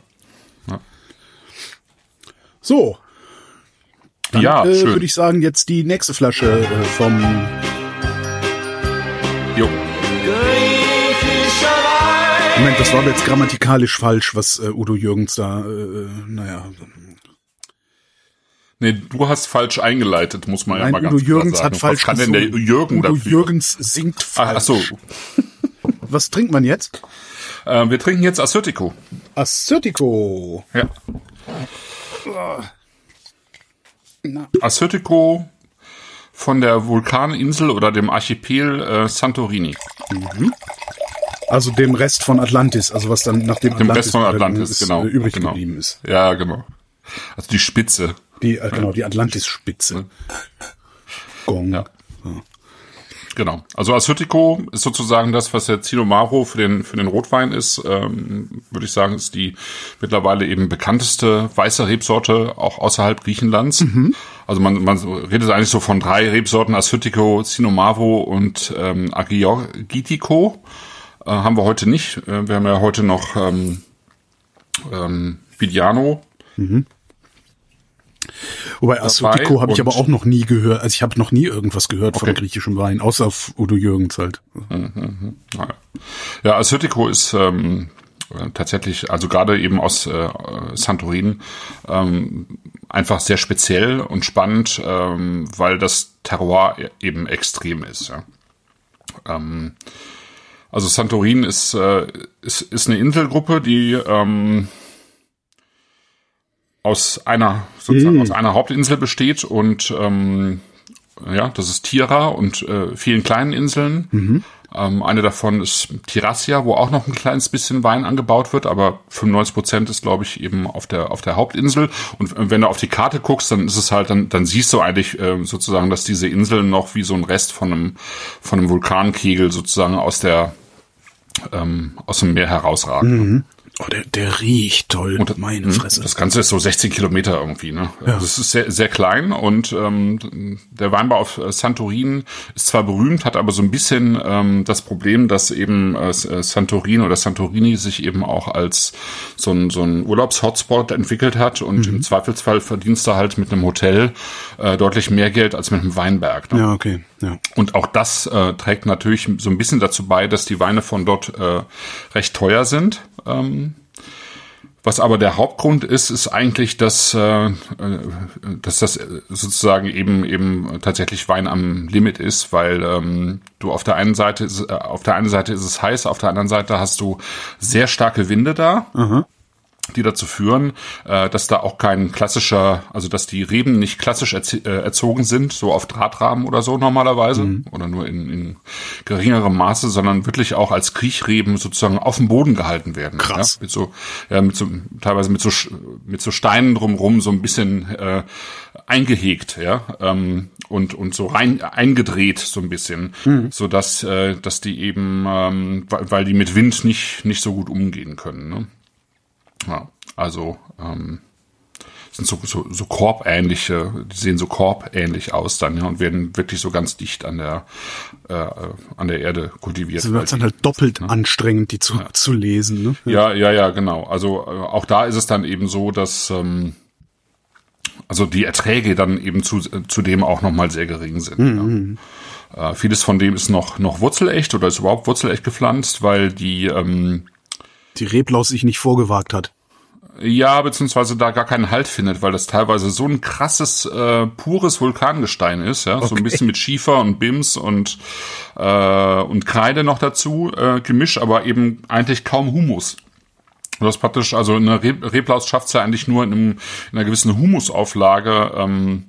ja. So. Dann, ja, äh, würde ich sagen, jetzt die nächste Flasche äh, vom Jo. Moment, das war aber jetzt grammatikalisch falsch, was äh, Udo Jürgens da, äh, naja. Nee, du hast falsch eingeleitet, muss man Nein, ja mal Udo ganz Jürgens sagen. hat falsch Was kann denn der Jürgen Udo dafür? Jürgens singt falsch. Ach, so. Was trinkt man jetzt? Äh, wir trinken jetzt Assyrtiko. Assyrtiko. Ja. Assyrtiko von der Vulkaninsel oder dem Archipel äh, Santorini. Mhm. Also dem Rest von Atlantis, also was dann nach dem, dem Rest von Atlantis ist, genau, übrig genau. geblieben ist. Ja, genau. Also die Spitze. Die, äh, genau, die Atlantis-Spitze. Gong. Ja. ja. Genau. Also Assyrtiko ist sozusagen das, was der Cinomaro für den, für den Rotwein ist. Ähm, würde ich sagen, ist die mittlerweile eben bekannteste weiße Rebsorte auch außerhalb Griechenlands. Mhm. Also man, man redet eigentlich so von drei Rebsorten, Assyrtiko, Cinomavo und ähm, Agiorgitico. Äh, haben wir heute nicht. Äh, wir haben ja heute noch ähm, ähm, Vidiano. Mhm. Wobei Assyrtiko habe ich aber auch noch nie gehört. Also ich habe noch nie irgendwas gehört okay. von griechischem Wein, außer auf Udo Jürgens halt. Mhm, mhm. Ja, Assyrtiko ist ähm, tatsächlich, also gerade eben aus äh, Santorin, ähm, einfach sehr speziell und spannend, ähm, weil das Terroir eben extrem ist. Ja. Ähm, also Santorin ist, äh, ist, ist eine Inselgruppe, die ähm, aus einer sozusagen Mhm. aus einer Hauptinsel besteht und ähm, ja, das ist Tira und äh, vielen kleinen Inseln. Ähm, eine davon ist Tirassia, wo auch noch ein kleines bisschen Wein angebaut wird, aber 95 Prozent ist, glaube ich, eben auf der auf der Hauptinsel. Und äh, wenn du auf die Karte guckst, dann ist es halt, dann dann siehst du eigentlich äh, sozusagen, dass diese Inseln noch wie so ein Rest von einem von einem Vulkankegel sozusagen aus der ähm, aus dem Meer herausragen. Oh, der, der riecht toll. Und Meine mh, Fresse. Das Ganze ist so 16 Kilometer irgendwie. Ne? Ja. Das ist sehr, sehr klein und ähm, der Weinbau auf äh, Santorin ist zwar berühmt, hat aber so ein bisschen ähm, das Problem, dass eben äh, Santorin oder Santorini sich eben auch als so ein, so ein Urlaubshotspot entwickelt hat und Mhm. im Zweifelsfall verdienst du halt mit einem Hotel äh, deutlich mehr Geld als mit einem Weinberg. Ne? Ja, okay. Ja. Und auch das äh, trägt natürlich so ein bisschen dazu bei, dass die Weine von dort äh, recht teuer sind. Ähm, was aber der Hauptgrund ist, ist eigentlich, dass, äh, äh, dass das sozusagen eben eben tatsächlich Wein am Limit ist, weil ähm, du auf der einen Seite ist, äh, auf der einen Seite ist es heiß, auf der anderen Seite hast du sehr starke Winde da die dazu führen, äh, dass da auch kein klassischer, also dass die Reben nicht klassisch äh, erzogen sind, so auf Drahtrahmen oder so normalerweise oder nur in, in geringerem Maße, sondern wirklich auch als Kriechreben sozusagen auf dem Boden gehalten werden. Krass. Ja, mit so, ja, mit so teilweise mit so mit so Steinen drumrum so ein bisschen äh, eingehegt, ja, ähm, und und so rein eingedreht so ein bisschen, so dass äh, dass die eben, ähm, weil, weil die mit Wind nicht nicht so gut umgehen können. Ne? Ja, also ähm, sind so, so, so korbähnliche, die sehen so korbähnlich aus dann ja, und werden wirklich so ganz dicht an der äh, an der Erde kultiviert. So weil wird's dann halt doppelt anstrengend, die zu, zu lesen. Ne? ja, ja, ja, genau. Also äh, auch da ist es dann eben so, dass ähm, also die Erträge dann eben zu, zudem auch nochmal sehr gering sind. Ja. Äh, vieles von dem ist noch noch wurzelecht oder ist überhaupt wurzelecht gepflanzt, weil die ähm, Die Reblaus sich nicht vorgewagt hat. Ja, beziehungsweise da gar keinen Halt findet, weil das teilweise so ein krasses, äh, pures Vulkangestein ist, ja, so ein bisschen mit Schiefer und Bims und, äh, und Kreide noch dazu, äh, gemischt, aber eben eigentlich kaum Humus. Du hast praktisch, also eine Reb Reblaus schafft es ja eigentlich nur in, einem, in einer gewissen Humusauflage, ähm,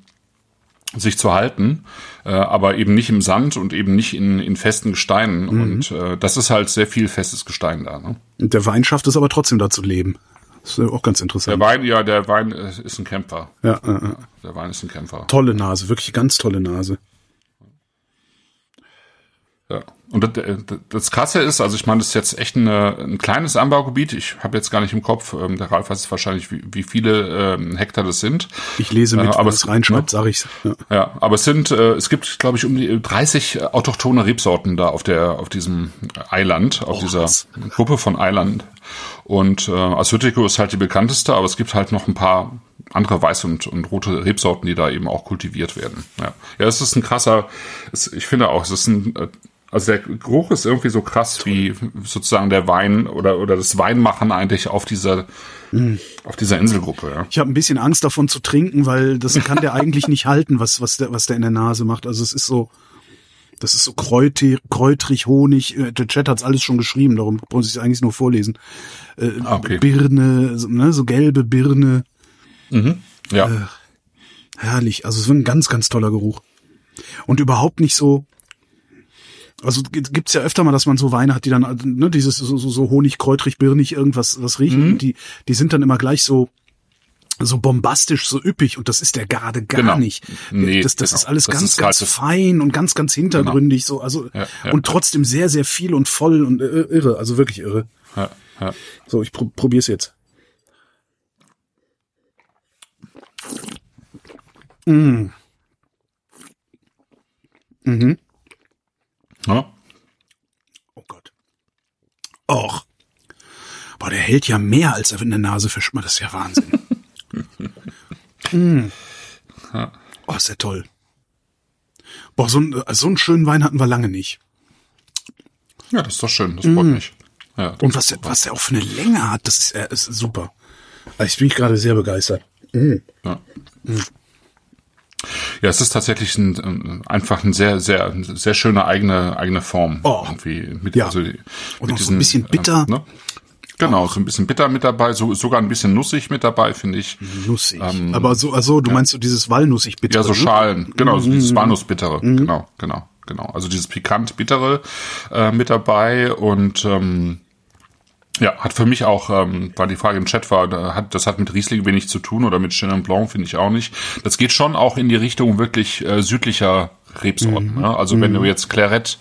sich zu halten, äh, aber eben nicht im Sand und eben nicht in, in festen Gesteinen. Und äh, das ist halt sehr viel festes Gestein da. Ne? Und der Wein schafft es aber trotzdem da zu leben. Das ist ja auch ganz Der interessant. Wein, ja, der Wein äh, ist ein Kämpfer. Ja, äh, äh. Der Wein ist ein Kämpfer. tolle Nase, wirklich ganz tolle Nase. Ja. Und das, das- Krasse ist, also ich meine, das ist jetzt echt eine, ein kleines Anbaugebiet. Ich habe jetzt gar nicht im Kopf, ähm, der Ralf weiß wahrscheinlich, wie, wie viele ähm, Hektar das sind. Ich lese mit, Äh, aber es reinschreibt, sag ich's. Ja. Ja, aber es sind, äh, es gibt, glaube ich, um die 30 autochtone Rebsorten da auf der, auf diesem Eiland, auf dieser was. Gruppe von Eiland. Und äh, Assyrtiko ist halt die bekannteste, aber es gibt halt noch ein paar andere weiße und, und rote Rebsorten, die da eben auch kultiviert werden. Ja, ja es ist ein krasser, es, ich finde auch, es ist ein, äh, also der Geruch ist irgendwie so krass wie sozusagen der Wein oder, oder das Weinmachen eigentlich auf dieser, auf dieser Inselgruppe. Ja. Ich habe ein bisschen Angst davon zu trinken, weil das kann der eigentlich nicht halten, was, was, der, was der in der Nase macht. Also es ist so, das ist so kräutig, kräutrig, Honig. Äh, Der Chat hat's alles schon geschrieben, darum muss ich es eigentlich nur vorlesen. Äh, Ah, okay. Birne, so, ne, so gelbe Birne. Ja. Herrlich. Also es ist ein ganz, ganz toller Geruch. Und überhaupt nicht so. Also gibt's ja öfter mal, dass man so Weine hat, die dann, ne, dieses so, so, so Honig, kräutrig, birnig, irgendwas, was riechen. Und die, die sind dann immer gleich so, so bombastisch, so üppig. Und das ist der gerade gar Genau. nicht. Nee, das das genau. ist alles Das ganz, ist ganz fein und ganz, ganz hintergründig, so, also, Ja, ja. und trotzdem sehr, sehr viel und voll und äh, irre, also wirklich irre. ja, ja. So, ich pro probier's jetzt. Ja. Oh Gott. Och. Boah, der hält ja mehr, als er in der Nase verschmeckt. Das ist ja Wahnsinn. mm. Oh, ist ja toll. Boah, so, ein, so einen schönen Wein hatten wir lange nicht. Ja, das ist doch schön, das freut mich. Ja, Und was, was der auch für eine Länge hat, das ist, äh, ist super. Also ich bin gerade sehr begeistert. Ja. Ja, es ist tatsächlich ein, einfach ein sehr, sehr, sehr schöne eigene, eigene Form. Oh. Irgendwie mit, Ja. also, Und mit noch so ein bisschen bitter. Äh, ne? Genau, so ein bisschen bitter mit dabei, so, sogar ein bisschen nussig mit dabei, finde ich. Nussig. Aber so, also du meinst so dieses Walnussig bitte. Ja, so ne? Schalen, genau, so dieses Walnussbittere, genau, genau, genau. Also dieses pikant bittere äh, mit dabei und ähm, ja, hat für mich auch, ähm, weil die Frage im Chat war, da hat, das hat mit Riesling wenig zu tun oder mit Chenin Blanc, finde ich auch nicht. Das geht schon auch in die Richtung wirklich äh, südlicher Rebsorten. Ne? Also wenn du jetzt Claret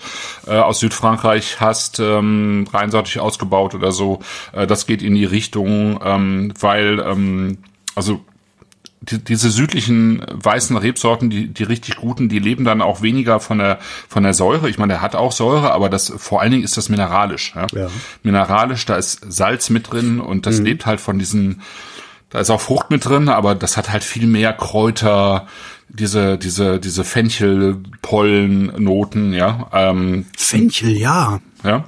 äh, aus Südfrankreich hast, ähm, reinsortig ausgebaut oder so, äh, das geht in die Richtung, ähm, weil ähm, also die, diese südlichen weißen Rebsorten, die, die richtig guten, die leben dann auch weniger von der, von der Säure. Ich meine, der hat auch Säure, aber das, vor allen Dingen ist das mineralisch. Ja? Ja. Mineralisch, da ist Salz mit drin und das lebt halt von diesen, da ist auch Frucht mit drin, aber das hat halt viel mehr Kräuter, diese, diese, diese Fenchel-Pollen-Noten, ja, ähm, Fenchel, ja. ja,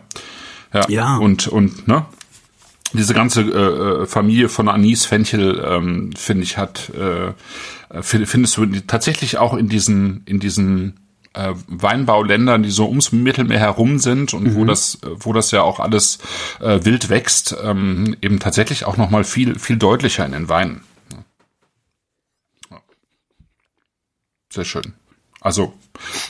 ja, Ja. und, und, ne, diese ganze äh, äh, Familie von Anis Fenchel ähm, finde ich hat äh, find- findest du tatsächlich auch in diesen in diesen äh, Weinbauländern, die so ums Mittelmeer herum sind und wo das wo das ja auch alles äh, wild wächst, ähm, eben tatsächlich auch noch mal viel viel deutlicher in den Weinen. Ja. Sehr schön. Also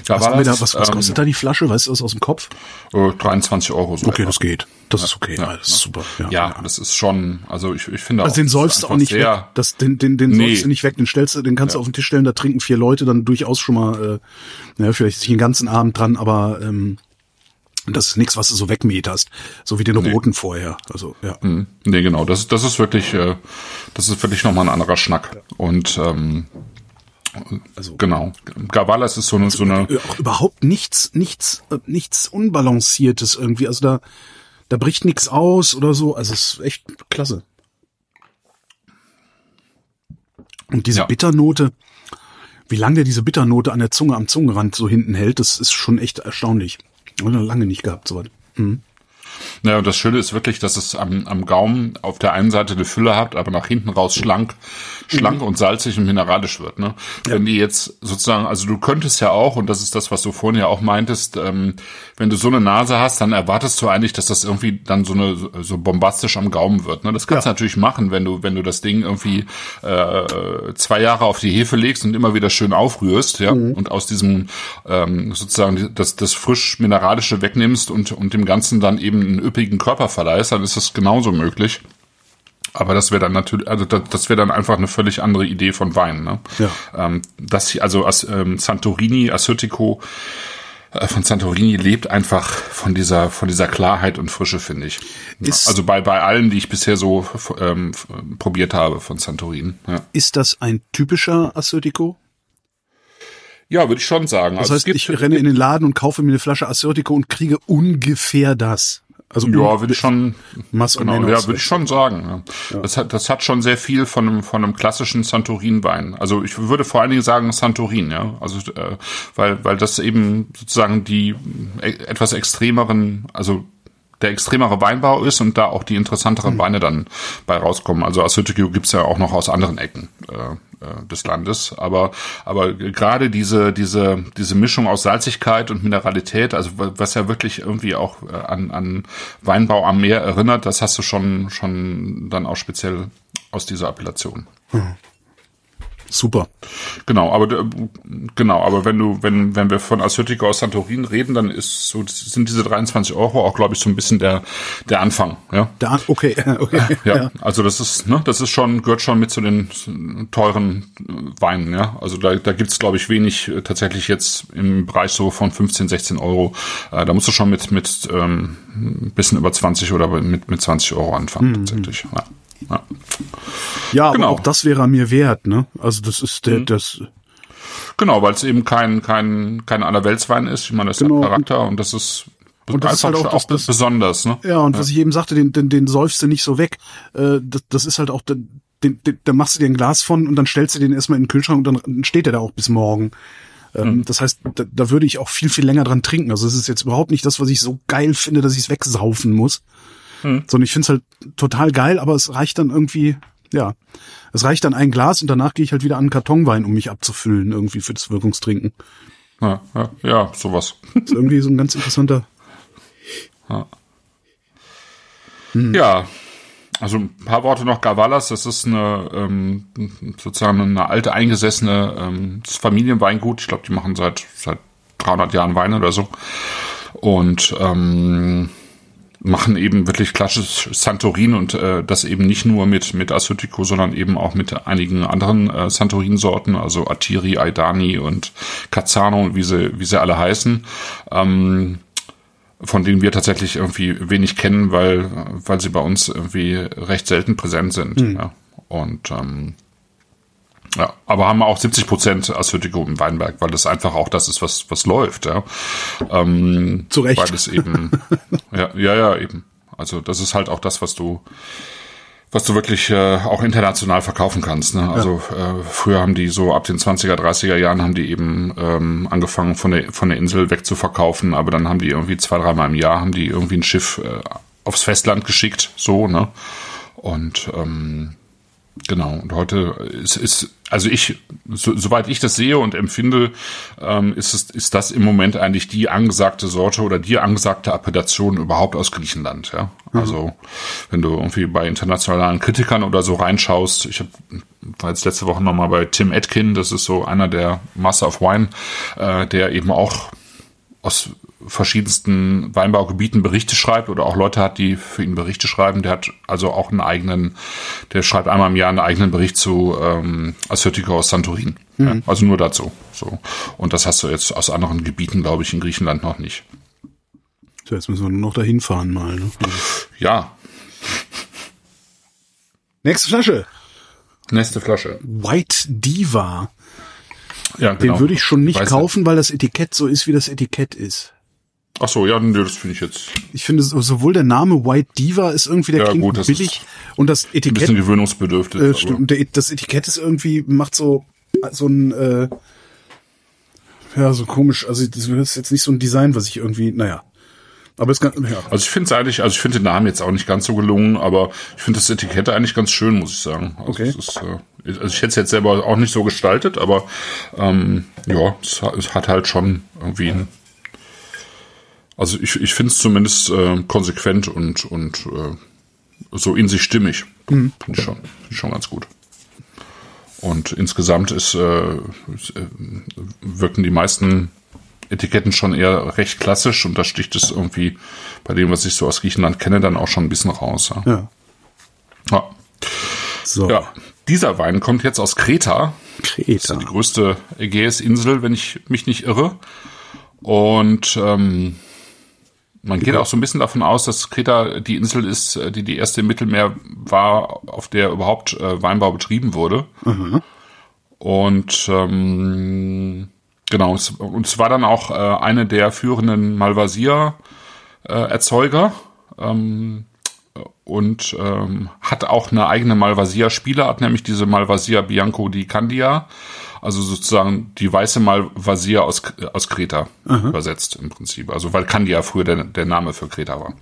da Was, war das, was, was ähm, kostet da die Flasche? Weißt du das aus dem Kopf? äh, 23 Euro. So Okay, etwa. das geht. Das ist okay. Ja, Ja, das ist super. Ja, Ja, das ist schon, also ich, ich finde Also auch. den säufst du auch nicht weg. Das, den, den, den Nee. säufst du nicht weg. Den stellst du, den kannst du auf den Tisch stellen. Da trinken vier Leute dann durchaus schon mal, äh, ja, vielleicht nicht den ganzen Abend dran, aber ähm, das ist nichts, was du so wegmeterst. So wie den roten vorher. Also ja. Hm, Nee, genau, das, das ist wirklich, äh, das ist wirklich nochmal ein anderer Schnack. Und ähm, Also genau, Gavalas ist so eine, so eine, Äh, auch überhaupt nichts, nichts, äh, nichts unbalanciertes irgendwie. Also da, da bricht nichts aus oder so. Also es ist echt klasse. Und diese Ja. Bitternote, wie lange der diese Bitternote an der Zunge am Zungenrand so hinten hält, das ist schon echt erstaunlich. Lange nicht gehabt, so was. Ja, und das Schöne ist wirklich, dass es am, am Gaumen auf der einen Seite eine Fülle hat, aber nach hinten raus schlank, schlank und salzig und mineralisch wird. Ne? Wenn die jetzt sozusagen, also du könntest ja auch, und das ist das, was du vorhin ja auch meintest, ähm, wenn du so eine Nase hast, dann erwartest du eigentlich, dass das irgendwie dann so eine so bombastisch am Gaumen wird. Ne? Das kannst du Ja. natürlich machen, wenn du wenn du das Ding irgendwie äh, zwei Jahre auf die Hefe legst und immer wieder schön aufrührst, ja, und aus diesem ähm, sozusagen das, das frisch mineralische wegnimmst und und dem Ganzen dann eben einen üppigen Körper verleihst, dann ist das genauso möglich. Aber das wäre dann natürlich, also das, das wäre dann einfach eine völlig andere Idee von Wein. Ne? Ja. Ähm, das hier, also ähm, Santorini, Assyrtiko äh, von Santorini lebt einfach von dieser von dieser Klarheit und Frische, finde ich. Ist- also bei bei allen, die ich bisher so ähm, probiert habe von Santorin. Ja, Ist das ein typischer Assyrtiko? ja würde ich schon sagen. Das also heißt, ich renne in den Laden und kaufe mir eine Flasche Assyrtiko und kriege ungefähr das. Also Ja, würde ich schon, genau, ja, würde ich schon sagen. Ja. Das hat, das hat schon sehr viel von einem, von einem klassischen Santorin-Wein. Also ich würde vor allen Dingen sagen Santorin, ja. Also, äh, weil, weil das eben sozusagen die äh, etwas extremeren, also der extremere Weinbau ist und da auch die interessanteren Weine dann bei rauskommen. Also Assyrtiko gibt's ja auch noch aus anderen Ecken äh, äh, des Landes, aber aber gerade diese diese diese Mischung aus Salzigkeit und Mineralität, also wa- was ja wirklich irgendwie auch äh, an an Weinbau am Meer erinnert, das hast du schon schon dann auch speziell aus dieser Appellation. Super. Genau, aber äh, genau, aber wenn du, wenn, wenn wir von Assyrtiko aus Santorin reden, dann ist so, sind diese 23 Euro auch, glaube ich, so ein bisschen der, der Anfang, ja. Da, okay, okay. Ja, also das ist, ne, das ist schon, gehört schon mit zu den teuren äh, Weinen, ja. Also da, da gibt's glaube ich, wenig äh, tatsächlich jetzt im Bereich so von 15, 16 Euro. Äh, da musst du schon mit, mit ähm, ein bisschen über 20 oder mit, mit 20 Euro anfangen, tatsächlich. Ja. Ja. Ja, aber Genau. auch das wäre mir wert, ne? Also das ist der, das, Genau, weil es eben kein, kein, kein Allerweltswein ist. Ich meine, das Genau. hat Charakter und das ist, Und das ist halt auch das- das- besonders, ne? ja, und was ich eben sagte, den, den, den säufst du nicht so weg. Äh, das, das ist halt auch, den, den, den, da machst du dir ein Glas von und dann stellst du den erstmal in den Kühlschrank und dann steht er da auch bis morgen. Ähm, Das heißt, da, da würde ich auch viel, viel länger dran trinken. Also es ist jetzt überhaupt nicht das, was ich so geil finde, dass ich es wegsaufen muss. Sondern ich finde es halt total geil, aber es reicht dann irgendwie, Ja. Es reicht dann ein Glas und danach gehe ich halt wieder an Kartonwein, um mich abzufüllen, irgendwie für das Wirkungstrinken. Ja, ja, ja sowas. Das ist irgendwie so ein ganz interessanter. Ja. Hm. ja, also ein paar Worte noch Gavalas, das ist eine ähm, sozusagen eine alte eingesessene ähm, Familienweingut. Ich glaube, die machen seit seit 300 Jahren Wein oder so und ähm, machen eben wirklich klassisch Santorin und äh, das eben nicht nur mit mit Assyrtiko, sondern eben auch mit einigen anderen äh, Santorin-Sorten, also Atiri, Aidani und Cazzano, wie sie wie sie alle heißen. Ähm, von denen wir tatsächlich irgendwie wenig kennen, weil, weil sie bei uns irgendwie recht selten präsent sind. Mhm. Ja. Und ähm, ja, aber haben auch 70 Prozent Assyrtiko im Weinberg, weil das einfach auch das ist, was, was läuft, ja. Ähm, Zu Recht. Weil es eben, ja, ja, ja, eben. Also das ist halt auch das, was du, was du wirklich äh, auch international verkaufen kannst. Ne? Also ja. äh, früher haben die so ab den 20er, 30er Jahren haben die eben ähm, angefangen von der von der Insel weg zu verkaufen, aber dann haben die irgendwie zwei, dreimal im Jahr haben die irgendwie ein Schiff äh, aufs Festland geschickt, so, ne? Und ähm, Genau, und heute ist, ist also ich, so, soweit ich das sehe und empfinde, ähm, ist, es, ist das im Moment eigentlich die angesagte Sorte oder die angesagte Appellation überhaupt aus Griechenland. Ja? Mhm. Also wenn du irgendwie bei internationalen Kritikern oder so reinschaust, ich hab, war jetzt letzte Woche nochmal bei Tim Atkin, das ist so einer der Master of Wine, äh, der eben auch aus verschiedensten Weinbaugebieten Berichte schreibt oder auch Leute hat, die für ihn Berichte schreiben. Der hat also auch einen eigenen, der schreibt einmal im Jahr einen eigenen Bericht zu ähm, Assyrtiko aus Santorin. Mhm. Ja, also nur dazu. So. Und das hast du jetzt aus anderen Gebieten, glaube ich, in Griechenland noch nicht. So, jetzt müssen wir nur noch dahin fahren mal. Ne? Ja. Nächste Flasche. Nächste Flasche. White Diva. Ja, genau. Den würde ich schon nicht Weiß kaufen, weil das Etikett so ist, wie das Etikett ist. Ach so, ja, nee, das finde ich jetzt. Ich finde sowohl der Name White Diva ist irgendwie der ja, klingt gut, billig und das Etikett ein bisschen gewöhnungsbedürftig. Äh, stimmt, der, das Etikett ist irgendwie macht so so ein äh, ja so komisch. Also das ist jetzt nicht so ein Design, was ich irgendwie, naja. Aber es kann, ja. Also ich finde es eigentlich, also ich finde den Namen jetzt auch nicht ganz so gelungen, aber ich finde das Etikett eigentlich ganz schön, muss ich sagen. Also okay. Ist, äh, also ich hätte es jetzt selber auch nicht so gestaltet, aber ähm, ja, es, es hat halt schon irgendwie ein also ich, ich finde es zumindest äh, konsequent und, und äh, so in sich stimmig. Mhm. Finde ich, schon, find schon ganz gut. Und insgesamt ist, äh, wirken die meisten Etiketten schon eher recht klassisch und da sticht es irgendwie bei dem, was ich so aus Griechenland kenne, dann auch schon ein bisschen raus. Ja. Ja. ja. So. ja. Dieser Wein kommt jetzt aus Kreta. Kreta. Das ist die größte Ägäisinsel, wenn ich mich nicht irre. Und ähm, man geht auch so ein bisschen davon aus, dass Kreta die Insel ist, äh, die die erste im Mittelmeer war, auf der überhaupt äh, Weinbau betrieben wurde. Mhm. Und ähm, genau, es, und es war dann auch äh, eine der führenden Malvasia-Erzeuger äh, ähm, und ähm, hat auch eine eigene Malvasia-Spielart, nämlich diese Malvasia Bianco di Candia also sozusagen die weiße Malvasia aus, aus Kreta Aha. übersetzt im Prinzip. Also weil Kandia früher der, der Name für Kreta war.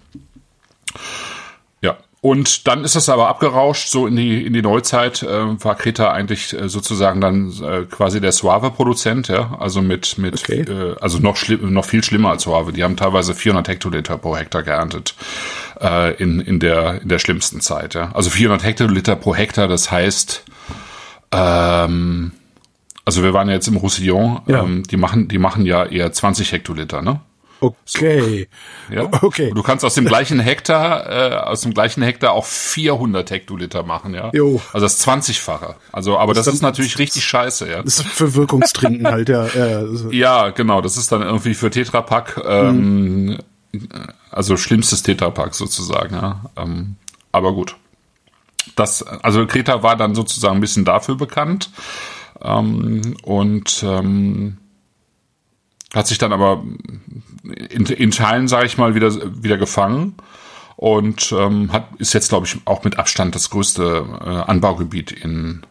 Ja, und dann ist es aber abgerauscht, so in die, in die Neuzeit äh, war Kreta eigentlich äh, sozusagen dann äh, quasi der Suave-Produzent, ja, also mit, mit okay. äh, also noch, schlimm, noch viel schlimmer als Suave. Die haben teilweise 400 Hektoliter pro Hektar geerntet äh, in, in, der, in der schlimmsten Zeit, ja. Also 400 Hektoliter pro Hektar, das heißt, ähm, also wir waren ja jetzt im Roussillon, ja. ähm, die machen, die machen ja eher 20 Hektoliter, ne? Okay. So. Ja? Okay. Du kannst aus dem gleichen Hektar, äh, aus dem gleichen Hektar auch 400 Hektoliter machen, ja. Jo. Also das 20-fache. Also, aber das, das ist natürlich richtig scheiße, ja. Das ist für Wirkungstrinken halt, ja. Ja, ja, genau. Das ist dann irgendwie für Tetrapack, ähm, mhm. also schlimmstes Tetrapack sozusagen, ja. Ähm, aber gut. Das, also Kreta war dann sozusagen ein bisschen dafür bekannt. Ähm, und ähm, hat sich dann aber in, in Teilen, sage ich mal, wieder, wieder gefangen und ähm, hat, ist jetzt, glaube ich, auch mit Abstand das größte äh, Anbaugebiet in,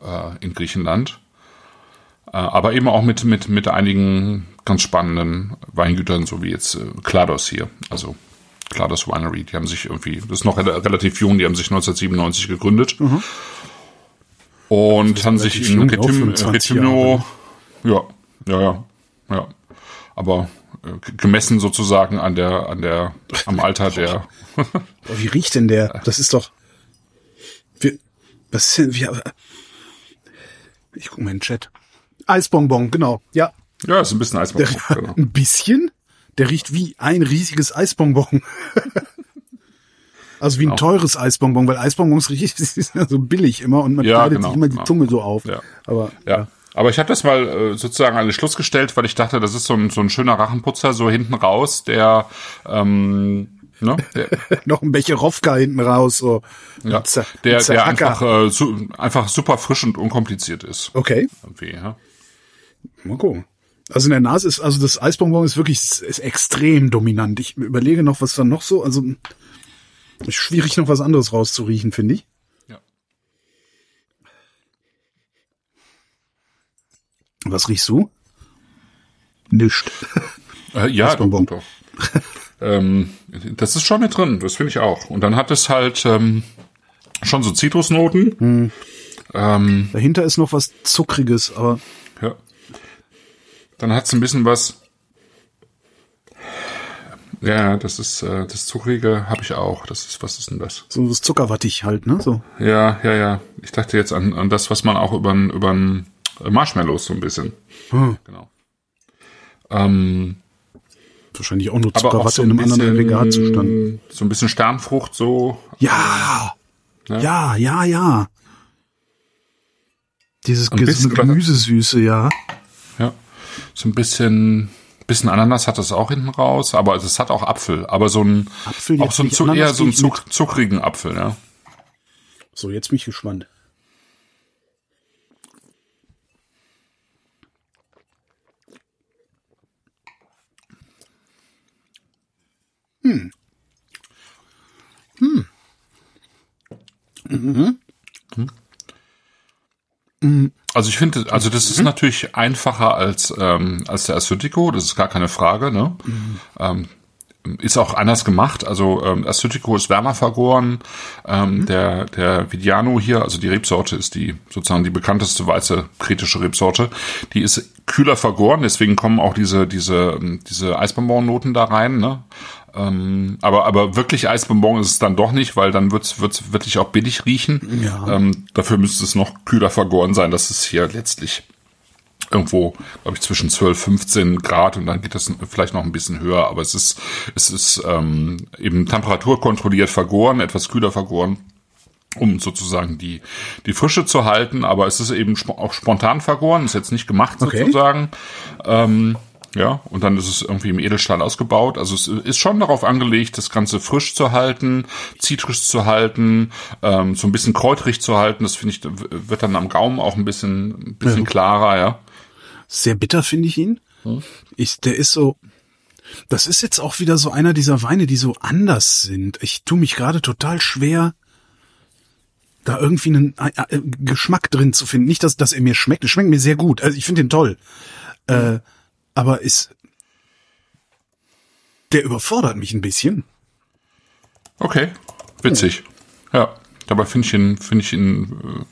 äh, in Griechenland. Äh, aber eben auch mit, mit, mit einigen ganz spannenden Weingütern, so wie jetzt äh, Klados hier. Also Klar, das Winery, die haben sich irgendwie, das ist noch re relativ jung, die haben sich 1997 gegründet. Und haben sich in Retim, 25 Retimno, ja, ja, ja, ja. Aber äh, gemessen sozusagen an der, an der, am Alter der, wie riecht denn der? Das ist doch. Wie, was ist denn, wie, ich guck mal in den Chat. Eisbonbon, genau. Ja. ja, ist ein bisschen Eisbahn. Der, Genau. Ein bisschen? Der riecht wie ein riesiges Eisbonbon. also wie ein teures Eisbonbon, weil Eisbonbons riechen die sind ja so billig immer und man Ja, genau, sich immer die genau. Zunge so auf. Ja. Aber Ja. Aber ich habe das mal äh, sozusagen an den Schluss gestellt, weil ich dachte, das ist so ein, so ein schöner Rachenputzer, so hinten raus, der, ähm, ne, der, noch ein Becherowka hinten raus, so. ja, der, der einfach, äh, su einfach super frisch und unkompliziert ist. Okay, Irgendwie, ja. mal gucken. Also in der Nase ist, also das Eisbonbon ist wirklich, ist extrem dominant. Ich überlege noch, was da noch so, also schwierig noch was anderes rauszuriechen, finde ich. ja. Was riechst du? Nischt. Äh, ja, doch, doch. ähm, das ist schon mit drin, das finde ich auch. Und dann hat es halt ähm, schon so Zitrusnoten. Hm. Ähm, Dahinter ist noch was Zuckriges, aber ja. Dann hat es ein bisschen was. Ja, das ist äh, das Zuckrige habe ich auch. Das ist was ist denn das? so was zuckerwattig halt, ne? So. Ja, ja, ja. Ich dachte jetzt an, an das, was man auch über über Marshmallows so ein bisschen. Hm. Genau. Ähm, Wahrscheinlich auch nur auch Zuckerwatte so in ein einem anderen bisschen, Aggregatzustand. so ein bisschen Sternfrucht so. Ja! Ja. Ja, ja, ja. Dieses Gemüsesüße, ja. Ja. So ein bisschen, bisschen Ananas hat das auch hinten raus, aber es hat auch Apfel, aber so ein, Apfel auch so ein nicht, zu, Ananas eher so einen zuck, zuckrigen Apfel, ja. So, jetzt bin ich gespannt. Also ich finde, also das ist natürlich einfacher als ähm, als der Assyrtiko, das ist gar keine Frage, ne? Ähm, ist auch anders gemacht. Also ähm, Assyrtiko ist wärmer vergoren. Ähm, Der der Vidiano hier, also die Rebsorte ist die sozusagen die bekannteste weiße kritische Rebsorte. Die ist kühler vergoren, deswegen kommen auch diese diese ähm, diese Eisbonbon-Noten da rein. Ne? Ähm, aber aber wirklich Eisbonbon ist es dann doch nicht, weil dann wird's wird's wirklich auch billig riechen. Ja. Ähm, dafür müsste es noch kühler vergoren sein. Das ist hier letztlich irgendwo, glaube ich, zwischen 12, 15 Grad und dann geht das vielleicht noch ein bisschen höher, aber es ist, es ist ähm, eben temperaturkontrolliert vergoren, etwas kühler vergoren, um sozusagen die, die Frische zu halten, aber es ist eben sp auch spontan vergoren, ist jetzt nicht gemacht Okay. sozusagen. Ähm, ja, und dann ist es irgendwie im Edelstahl ausgebaut. Also es ist schon darauf angelegt, das Ganze frisch zu halten, zitrisch zu halten, ähm, so ein bisschen kräuterig zu halten. Das finde ich, wird dann am Gaumen auch ein bisschen, ein bisschen klarer, ja. Sehr bitter finde ich ihn. Ich, der ist so, das ist jetzt auch wieder so einer dieser Weine, die so anders sind. Ich tue mich gerade total schwer, da irgendwie einen äh, äh, Geschmack drin zu finden. Nicht, dass, dass er mir schmeckt. Er schmeckt mir sehr gut. Also ich finde den toll. Äh, aber ist, der überfordert mich ein bisschen. Okay, witzig. Ja, dabei finde ich ihn, finde ich ihn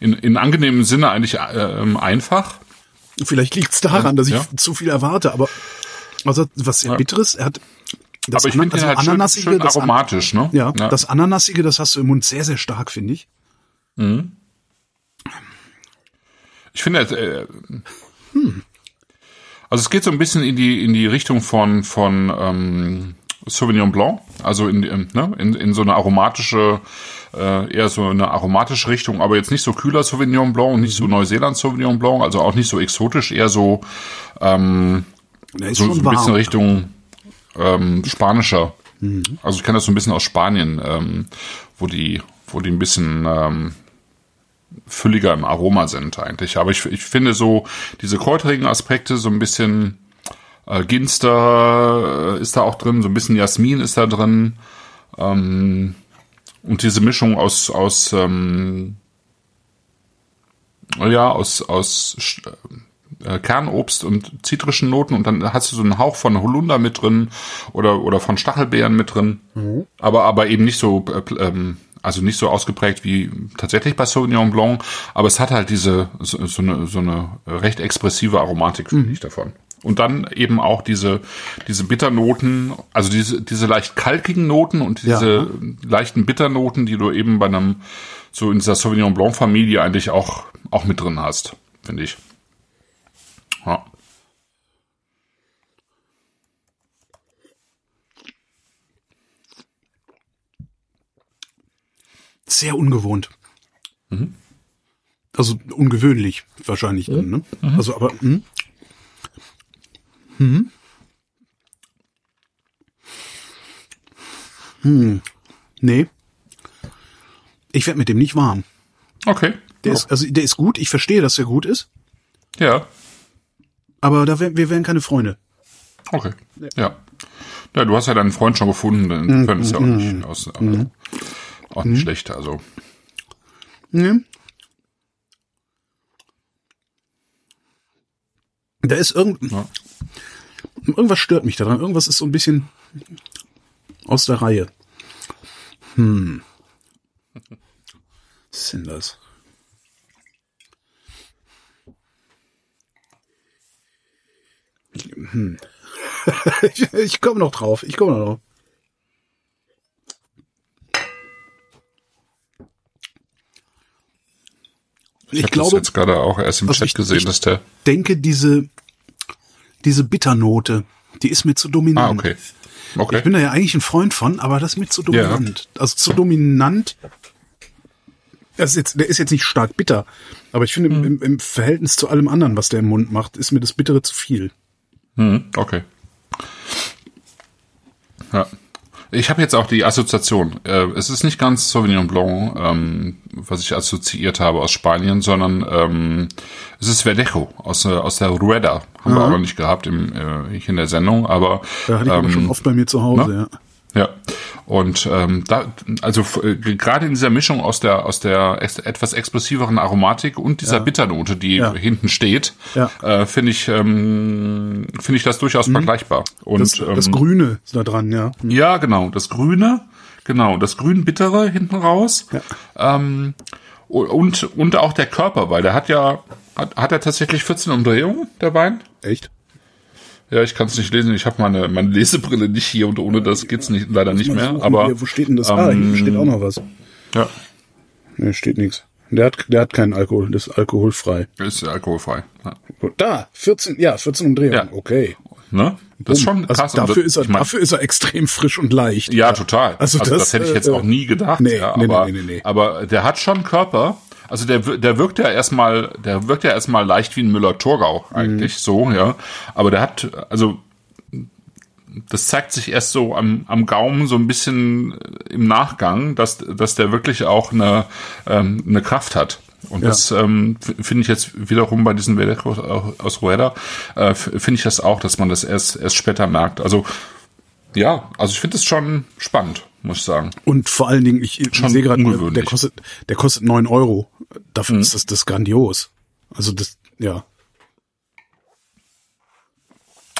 äh, in, in angenehmem Sinne eigentlich äh, einfach. Vielleicht liegt es daran, dass ich Ja. zu viel erwarte, aber also was sehr Ja. bitteres, er hat das Aber ich finde Anan- ihn halt schön, Ananasige, schön das An- aromatisch, ne? Ja, das Ananasige, das hast du im Mund sehr, sehr stark, finde ich. Ich finde, äh, also es geht so ein bisschen in die in die Richtung von von ähm, Sauvignon Blanc, also in, in, ne, in, in so eine aromatische, äh, eher so eine aromatische Richtung, aber jetzt nicht so kühler Sauvignon Blanc und nicht so Neuseeland Sauvignon Blanc, also auch nicht so exotisch, eher so ähm, ist so, so ein bisschen. Richtung ähm, spanischer. Also ich kenne das so ein bisschen aus Spanien, ähm, wo die, wo die ein bisschen ähm, fülliger im Aroma sind eigentlich. Aber ich, ich finde so diese kräuterigen Aspekte so ein bisschen äh, Ginster äh, ist da auch drin, so ein bisschen Jasmin ist da drin. Ähm, und diese Mischung aus aus ähm, ja aus aus äh, Kernobst und zitrischen Noten und dann hast du so einen Hauch von Holunder mit drin oder oder von Stachelbeeren mit drin, aber aber eben nicht so äh, ähm, also nicht so ausgeprägt wie tatsächlich bei Sauvignon Blanc, aber es hat halt diese so, so eine so eine recht expressive Aromatik finde ich davon. Und dann eben auch diese diese Bitternoten, also diese diese leicht kalkigen Noten und diese leichten Bitternoten, die du eben bei einem so in dieser Sauvignon Blanc Familie eigentlich auch auch mit drin hast, finde ich. Ja. Sehr ungewohnt. Also ungewöhnlich wahrscheinlich. Dann, ne? Also aber hm? Hm. Hm. Nee. Ich werde mit dem nicht warm. Okay. Der ist, also der ist gut, ich verstehe, dass er gut ist, Ja. aber da wär, wir wären keine Freunde. Okay. Ja. Ja, du hast ja deinen Freund schon gefunden, insofern ist ja auch nicht, aus, also, auch nicht schlecht. Also Ne? Da ist irgend, Ja. irgendwas stört mich daran. Irgendwas ist so ein bisschen aus der Reihe. Hm. Was ist denn das? Hm. ich ich komme noch drauf. Ich komme noch drauf. Ich, ich habe das glaube, jetzt gerade auch erst im also Chat ich- gesehen, ich- dass der. denke, diese, diese Bitternote, die ist mir zu dominant. Ah, okay. Okay. Ich bin da ja eigentlich ein Freund von, aber das ist mir zu dominant. Also zu dominant. Das ist jetzt, der ist jetzt nicht stark bitter, aber ich finde, im, im, im Verhältnis zu allem anderen, was der im Mund macht, ist mir das Bittere zu viel. Hm, okay. Ja. Ich habe jetzt auch die Assoziation. Äh, es ist nicht ganz Sauvignon Blanc, ähm, was ich assoziiert habe aus Spanien, sondern ähm, es ist Verdejo aus, äh, aus der Rueda. Haben wir auch noch nicht gehabt im, äh, hier in der Sendung, aber Da hatte ich aber ähm, schon oft bei mir zu Hause, ne? ja. Ja. Und ähm, da, also äh, gerade in dieser Mischung aus der aus der ex etwas explosiveren Aromatik und dieser Bitternote, die Ja. hinten steht, Ja. äh, finde ich ähm, finde ich das durchaus vergleichbar. Und Das, das ähm, Grüne ist da dran, ja. ja, genau, das Grüne, genau, das grün-bittere hinten raus. Ähm, und, und auch der Körper, weil der hat ja, hat, hat er tatsächlich 14 Umdrehungen, der Wein? Echt? Ja, ich kann es nicht lesen, ich habe meine, meine Lesebrille nicht hier und ohne das geht's nicht, leider nicht mehr. suchen Aber hier, wo steht denn das? ah, ähm, hier steht auch noch was. ja, Ne, steht nichts. Der hat, der hat keinen Alkohol, das ist alkoholfrei. ist alkoholfrei. Ja. Da, 14, ja, 14 Umdrehungen, Ja. okay. Ne? Das ist schon Also krass. Und dafür, das, ist er, ich mein, dafür ist er extrem frisch und leicht. Ja, total. Also Also, das, das, hätte ich jetzt äh, auch nie gedacht. nee, ja, nee, nee, aber, nee, nee, nee. aber der hat schon Körper. Also der, der wirkt ja erstmal, der wirkt ja erstmal leicht wie ein Müller-Thurgau eigentlich, Mhm. so, ja. Aber der hat, also, das zeigt sich erst so am, am Gaumen so ein bisschen im Nachgang, dass, dass der wirklich auch eine, ähm, eine Kraft hat. Und Ja. das ähm, finde ich jetzt wiederum bei diesen Vellecos aus Rueda, äh, finde ich das auch, dass man das erst, erst später merkt. Also ja, also ich finde es schon spannend, muss ich sagen. Und vor allen Dingen, ich, Schon sehe gerade, der, kostet, der kostet neun Euro. Dafür Mhm. ist das, das grandios. Also das, ja.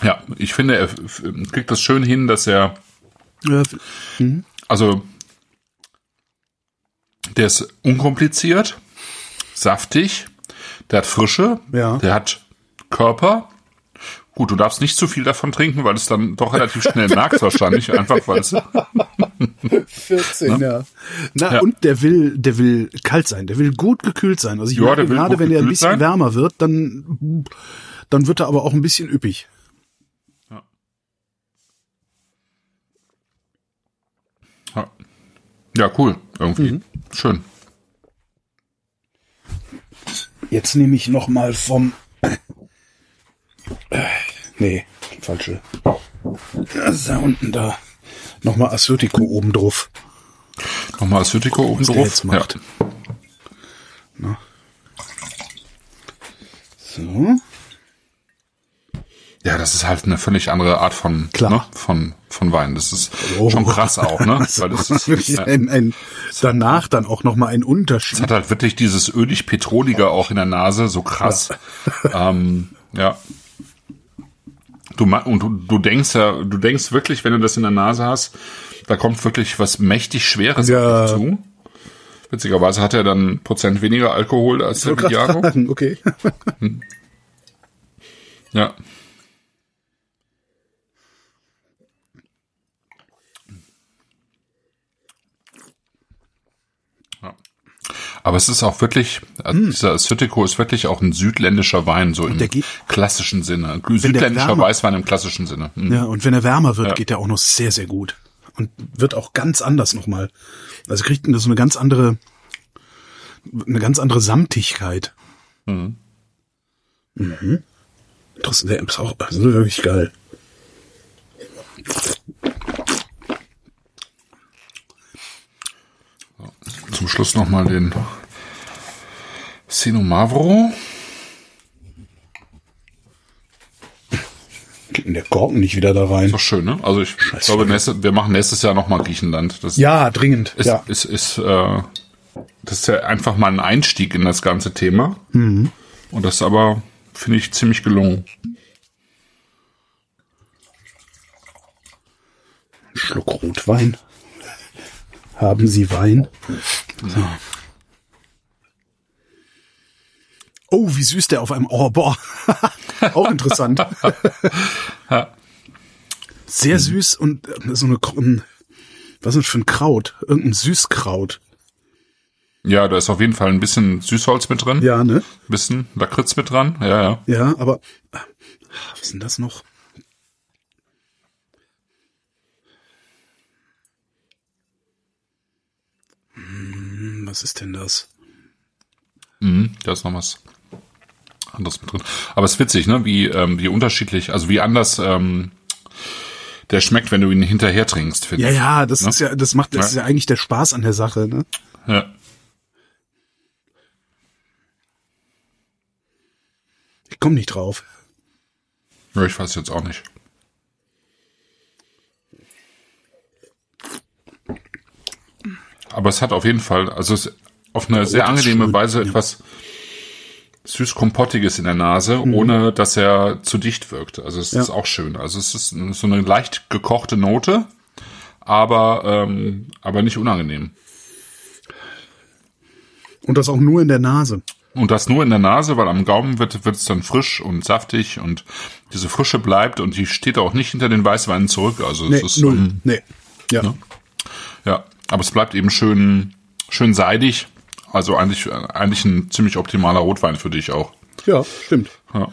Ja, ich finde, er kriegt das schön hin, dass er, ja also, der ist unkompliziert, saftig, der hat Frische, Ja. der hat Körper. Gut, du darfst nicht zu viel davon trinken, weil es dann doch relativ schnell merkst wahrscheinlich, einfach weil es 14, ja. Na, Ja. und der will, der will kalt sein, der will gut gekühlt sein. Also ich Ja, merke gerade, wenn er ein bisschen sein. wärmer wird, dann, dann wird er aber auch ein bisschen üppig. Ja. ja, cool, irgendwie. Mhm. Schön. Jetzt nehme ich noch mal vom, nee, falsche. Das ist da unten da. Nochmal Assyrtiko oben drauf. Nochmal Assyrtiko oben drauf. jetzt macht. So. Ja, das ist halt eine völlig andere Art von, Klar. Ne, von, von Wein. Das ist Oh. schon krass auch, ne? Weil das ist, Wirklich ja, ein, ein, danach dann auch nochmal ein Unterschied. es hat halt wirklich dieses ölig-petrolige auch in der Nase, so krass. ähm, Ja. Du, und du, du denkst ja, du denkst wirklich, wenn du das in der Nase hast, da kommt wirklich was mächtig Schweres Ja. zu. Witzigerweise hat er dann Prozent weniger Alkohol als der fragen, okay. Ja. Ja. Aber es ist auch wirklich, also dieser Sütico ist wirklich auch ein südländischer Wein, so im Hm. der geht- klassischen Sinne. Südländischer Wärme- Weißwein im klassischen Sinne. Hm. Ja, und wenn er wärmer wird, Ja. geht er auch noch sehr, sehr gut. Und wird auch ganz anders nochmal. Also kriegt so eine ganz andere, eine ganz andere Samtigkeit. Mhm. Das der ist auch das ist wirklich geil. Zum Schluss nochmal den Sino Mavro. Geht denn der Korken nicht wieder da rein? Doch schön, ne? Also ich glaube, nächste, wir machen nächstes Jahr nochmal Griechenland. Das Ja, dringend. ist, ja. ist, ist, äh, das ist ja einfach mal ein Einstieg in das ganze Thema. Mhm. Und das ist aber, finde ich, ziemlich gelungen. Schluck Rotwein. Haben Sie Wein? So. Oh, wie süß der auf einem. Oh, boah. Auch interessant. Sehr süß und äh, so eine. ähm, Was ist das für ein Kraut? Irgendein Süßkraut. Ja, da ist auf jeden Fall ein bisschen Süßholz mit drin. Ja, ne? Ein bisschen Lakritz mit dran. Ja, ja. Ja, aber. äh, Was ist denn das noch? Hm, Was ist denn das? Mhm, da ist noch was anderes mit drin. Aber es ist witzig, ne? Wie, ähm, wie unterschiedlich, also wie anders ähm, der schmeckt, wenn du ihn hinterher trinkst, finde Ja, ich. ja, das ist ja, das macht, das Ja. ist ja eigentlich der Spaß an der Sache, ne? Ja. Ich komme nicht drauf. ja. Ich weiß jetzt auch nicht. Aber es hat auf jeden Fall, also es auf eine sehr angenehme Weise ja. Süß-kompottiges in der Nase, ohne dass er zu dicht wirkt. Also es Mhm. Ja. ist auch schön. Also es ist so eine leicht gekochte Note, aber ähm, aber nicht unangenehm. Und das auch nur in der Nase. Und das nur in der Nase, weil am Gaumen wird wird es dann frisch und saftig und diese Frische bleibt und die steht auch nicht hinter den Weißweinen zurück. Also es Nee, ist null. ähm, nee. Ja. ja, aber es bleibt eben schön schön seidig. Also eigentlich eigentlich ein ziemlich optimaler Rotwein für dich auch. Ja, stimmt. Ja.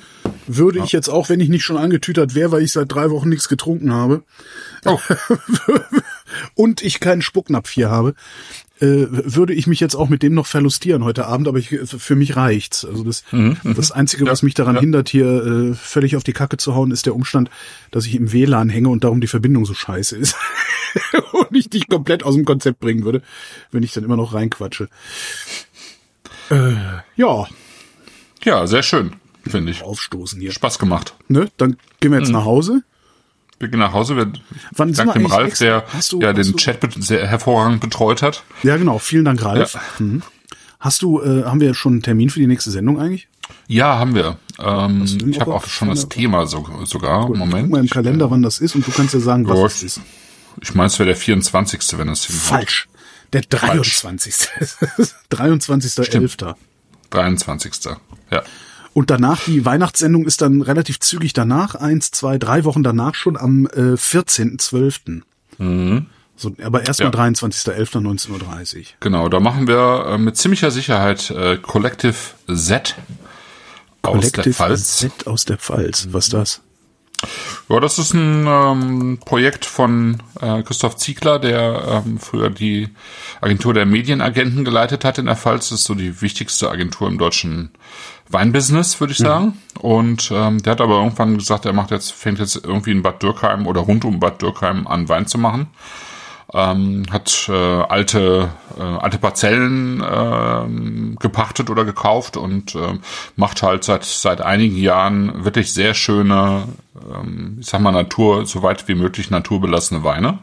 Würde ich jetzt auch, wenn ich nicht schon angetütert wäre, weil ich seit drei Wochen nichts getrunken habe Oh, und ich keinen Spucknapf hier habe, äh, würde ich mich jetzt auch mit dem noch verlustieren heute Abend, aber ich, für mich reicht's. Also das, das Einzige, was mich daran Mhm, ja. hindert, hier äh, völlig auf die Kacke zu hauen, ist der Umstand, dass ich im WLAN hänge und darum die Verbindung so scheiße ist. und ich dich komplett aus dem Konzept bringen würde, wenn ich dann immer noch reinquatsche. Äh, ja, ja, sehr schön, finde ich. aufstoßen hier. Spaß gemacht. Ne? Dann gehen wir jetzt Mhm. nach Hause. Wir gehen nach Hause. Wir Wann danken dem Ralf, extra- der Hast du- ja den du- Chat sehr hervorragend betreut hat. Ja, genau. Vielen Dank, Ralf. Mhm. Hast du, äh, haben wir schon einen Termin für die nächste Sendung eigentlich? Ja, haben wir. Ähm, ich habe auch schon das Thema so, sogar. Guck Moment. mal im Kalender, wann das ist und du kannst ja sagen, was Ja, es ist. Ich meine, es wäre der 24., wenn es hinhaut. Falsch. Der 23. 23.11. 23. Ja. Und danach, die Weihnachtssendung ist dann relativ zügig danach, eins, zwei, drei Wochen danach schon am äh, 14.12. So, aber erstmal Mhm. Ja. 23.11.19.30 Uhr. Genau, da machen wir äh, mit ziemlicher Sicherheit äh, Collective Z aus der Pfalz. Z aus der Pfalz. Was ist das? Ja, das ist ein ähm, Projekt von äh, Christoph Ziegler, der ähm, früher die Agentur der Medienagenten geleitet hat in der Pfalz. Das ist so die wichtigste Agentur im deutschen Weinbusiness, würde ich sagen. Und ähm, der hat aber irgendwann gesagt, er macht jetzt, fängt jetzt irgendwie in Bad Dürkheim oder rund um Bad Dürkheim an Wein zu machen. Ähm, hat äh, alte äh, alte Parzellen ähm, gepachtet oder gekauft und ähm, macht halt seit seit einigen Jahren wirklich sehr schöne, ähm, ich sag mal Natur, so weit wie möglich naturbelassene Weine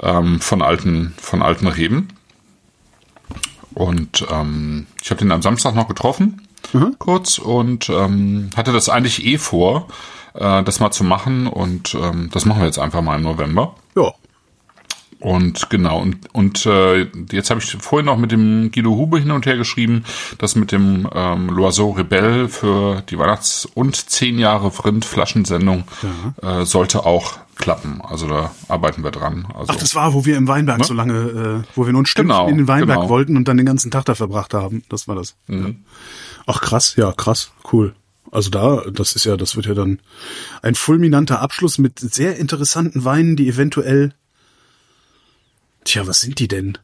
ähm, von alten von alten Reben. Und ähm, ich habe den am Samstag noch getroffen kurz und ähm, hatte das eigentlich eh vor, äh, das mal zu machen und ähm, das machen wir jetzt einfach mal im November. Ja. Und genau, und, und äh, jetzt habe ich vorhin noch mit dem Guido Hube hin und her geschrieben, dass mit dem ähm, Loiseau Rebell für die Weihnachts- und zehn Jahre Vrind Flaschensendung äh, sollte auch klappen. Also da arbeiten wir dran. Also, Ach, das war, wo wir im Weinberg Ne? so lange, äh, wo wir ein Stündchen Genau, in den Weinberg genau. wollten und dann den ganzen Tag da verbracht haben. Das war das. Mhm. Ja. Ach krass, ja, krass, cool. Also da, das ist ja, das wird ja dann ein fulminanter Abschluss mit sehr interessanten Weinen, die eventuell, tja, was sind die denn?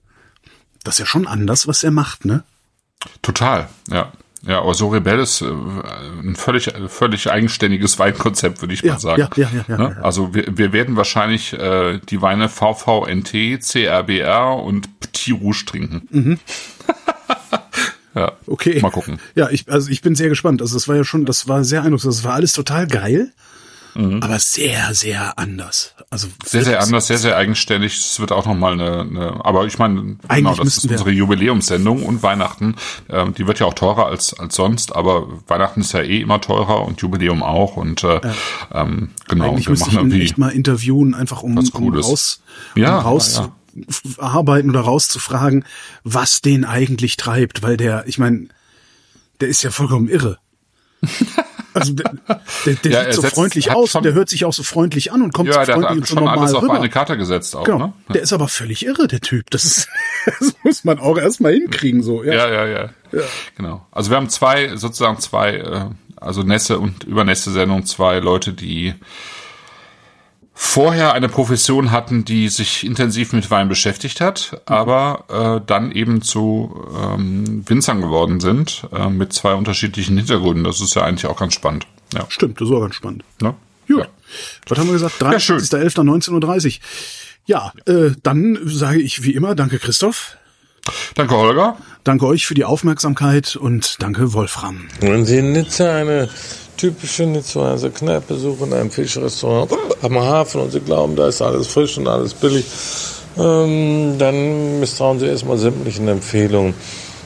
Das ist ja schon anders, was er macht, ne? Total, ja. Ja, aber so Rebell ist äh, ein völlig, völlig eigenständiges Weinkonzept, würde ich Ja, mal sagen. ja, ja, ja, ja, Ne? ja. Also wir, wir werden wahrscheinlich äh, die Weine VVNT, CRBR und Petit Rouge trinken. Mhm. ja, Okay. mal gucken. Ja, ich, also ich bin sehr gespannt. Also das war ja schon, das war sehr eindrucksvoll. Das war alles total geil, aber sehr, sehr anders. Also Mhm. Sehr, sehr anders, sehr, sehr eigenständig. Es wird auch nochmal eine, eine, aber ich meine, genau, das ist wir- unsere Jubiläumssendung und Weihnachten. Ähm, die wird ja auch teurer als, als sonst, aber Weihnachten ist ja eh immer teurer und Jubiläum auch und äh, ähm, genau, Eigentlich wir müsste ich machen ihn irgendwie. echt mal interviewen, einfach um, was um Cooles. raus, Ja, um raus ja, zu arbeiten oder rauszufragen, was den eigentlich treibt, weil der, ich meine, der ist ja vollkommen irre. Also der, der, der Ja, sieht so setzt- freundlich aus schon- und der hört sich auch so freundlich an und kommt Ja, so freundlich hat und so schon normal alles auf rüber. eine Karte gesetzt auch, Genau. ne? Der ist aber völlig irre, der Typ. Das ist, das muss man auch erstmal hinkriegen, so. Ja. Ja, ja, ja, Genau. Also wir haben zwei, sozusagen zwei, äh, also Nässe und übernächste Sendung zwei Leute, die vorher eine Profession hatten, die sich intensiv mit Wein beschäftigt hat, aber äh, dann eben zu ähm, Winzern geworden sind, äh, mit zwei unterschiedlichen Hintergründen. Das ist ja eigentlich auch ganz spannend. Ja. Stimmt, das war ganz spannend. Ne? Gut. Ja. Was haben wir gesagt? Ja, schön. 23.11.19.30 Uhr. Ja, äh, dann sage ich wie immer, danke Christoph, Danke, Holger. danke euch für die Aufmerksamkeit und danke Wolfram. Wenn Sie in Nizza eine typische Nizzaer Kneipe suchen, ein Fischrestaurant am Hafen und Sie glauben, da ist alles frisch und alles billig, ähm, dann misstrauen Sie erstmal sämtlichen Empfehlungen.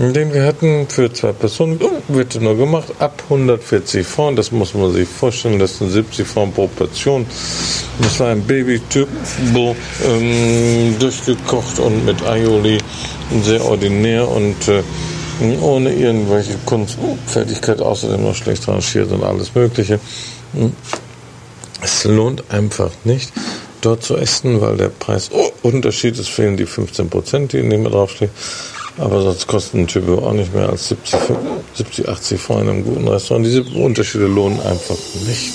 den wir hatten für zwei Personen, wird nur gemacht ab 140 Franc. Das muss man sich vorstellen. Das sind 70 Franc pro Portion. Das war ein Baby-Turbo, ähm, durchgekocht und mit Aioli. Sehr ordinär und äh, ohne irgendwelche Kunstfertigkeit, außerdem noch schlecht rangiert und alles Mögliche. Es lohnt einfach nicht, dort zu essen, weil der Preisunterschied ist, fehlen die 15 Prozent, die in dem draufstehen. Aber sonst kostet ein Typ auch nicht mehr als 70, 70 80 Franc in einem guten Restaurant. Diese Unterschiede lohnen einfach nicht.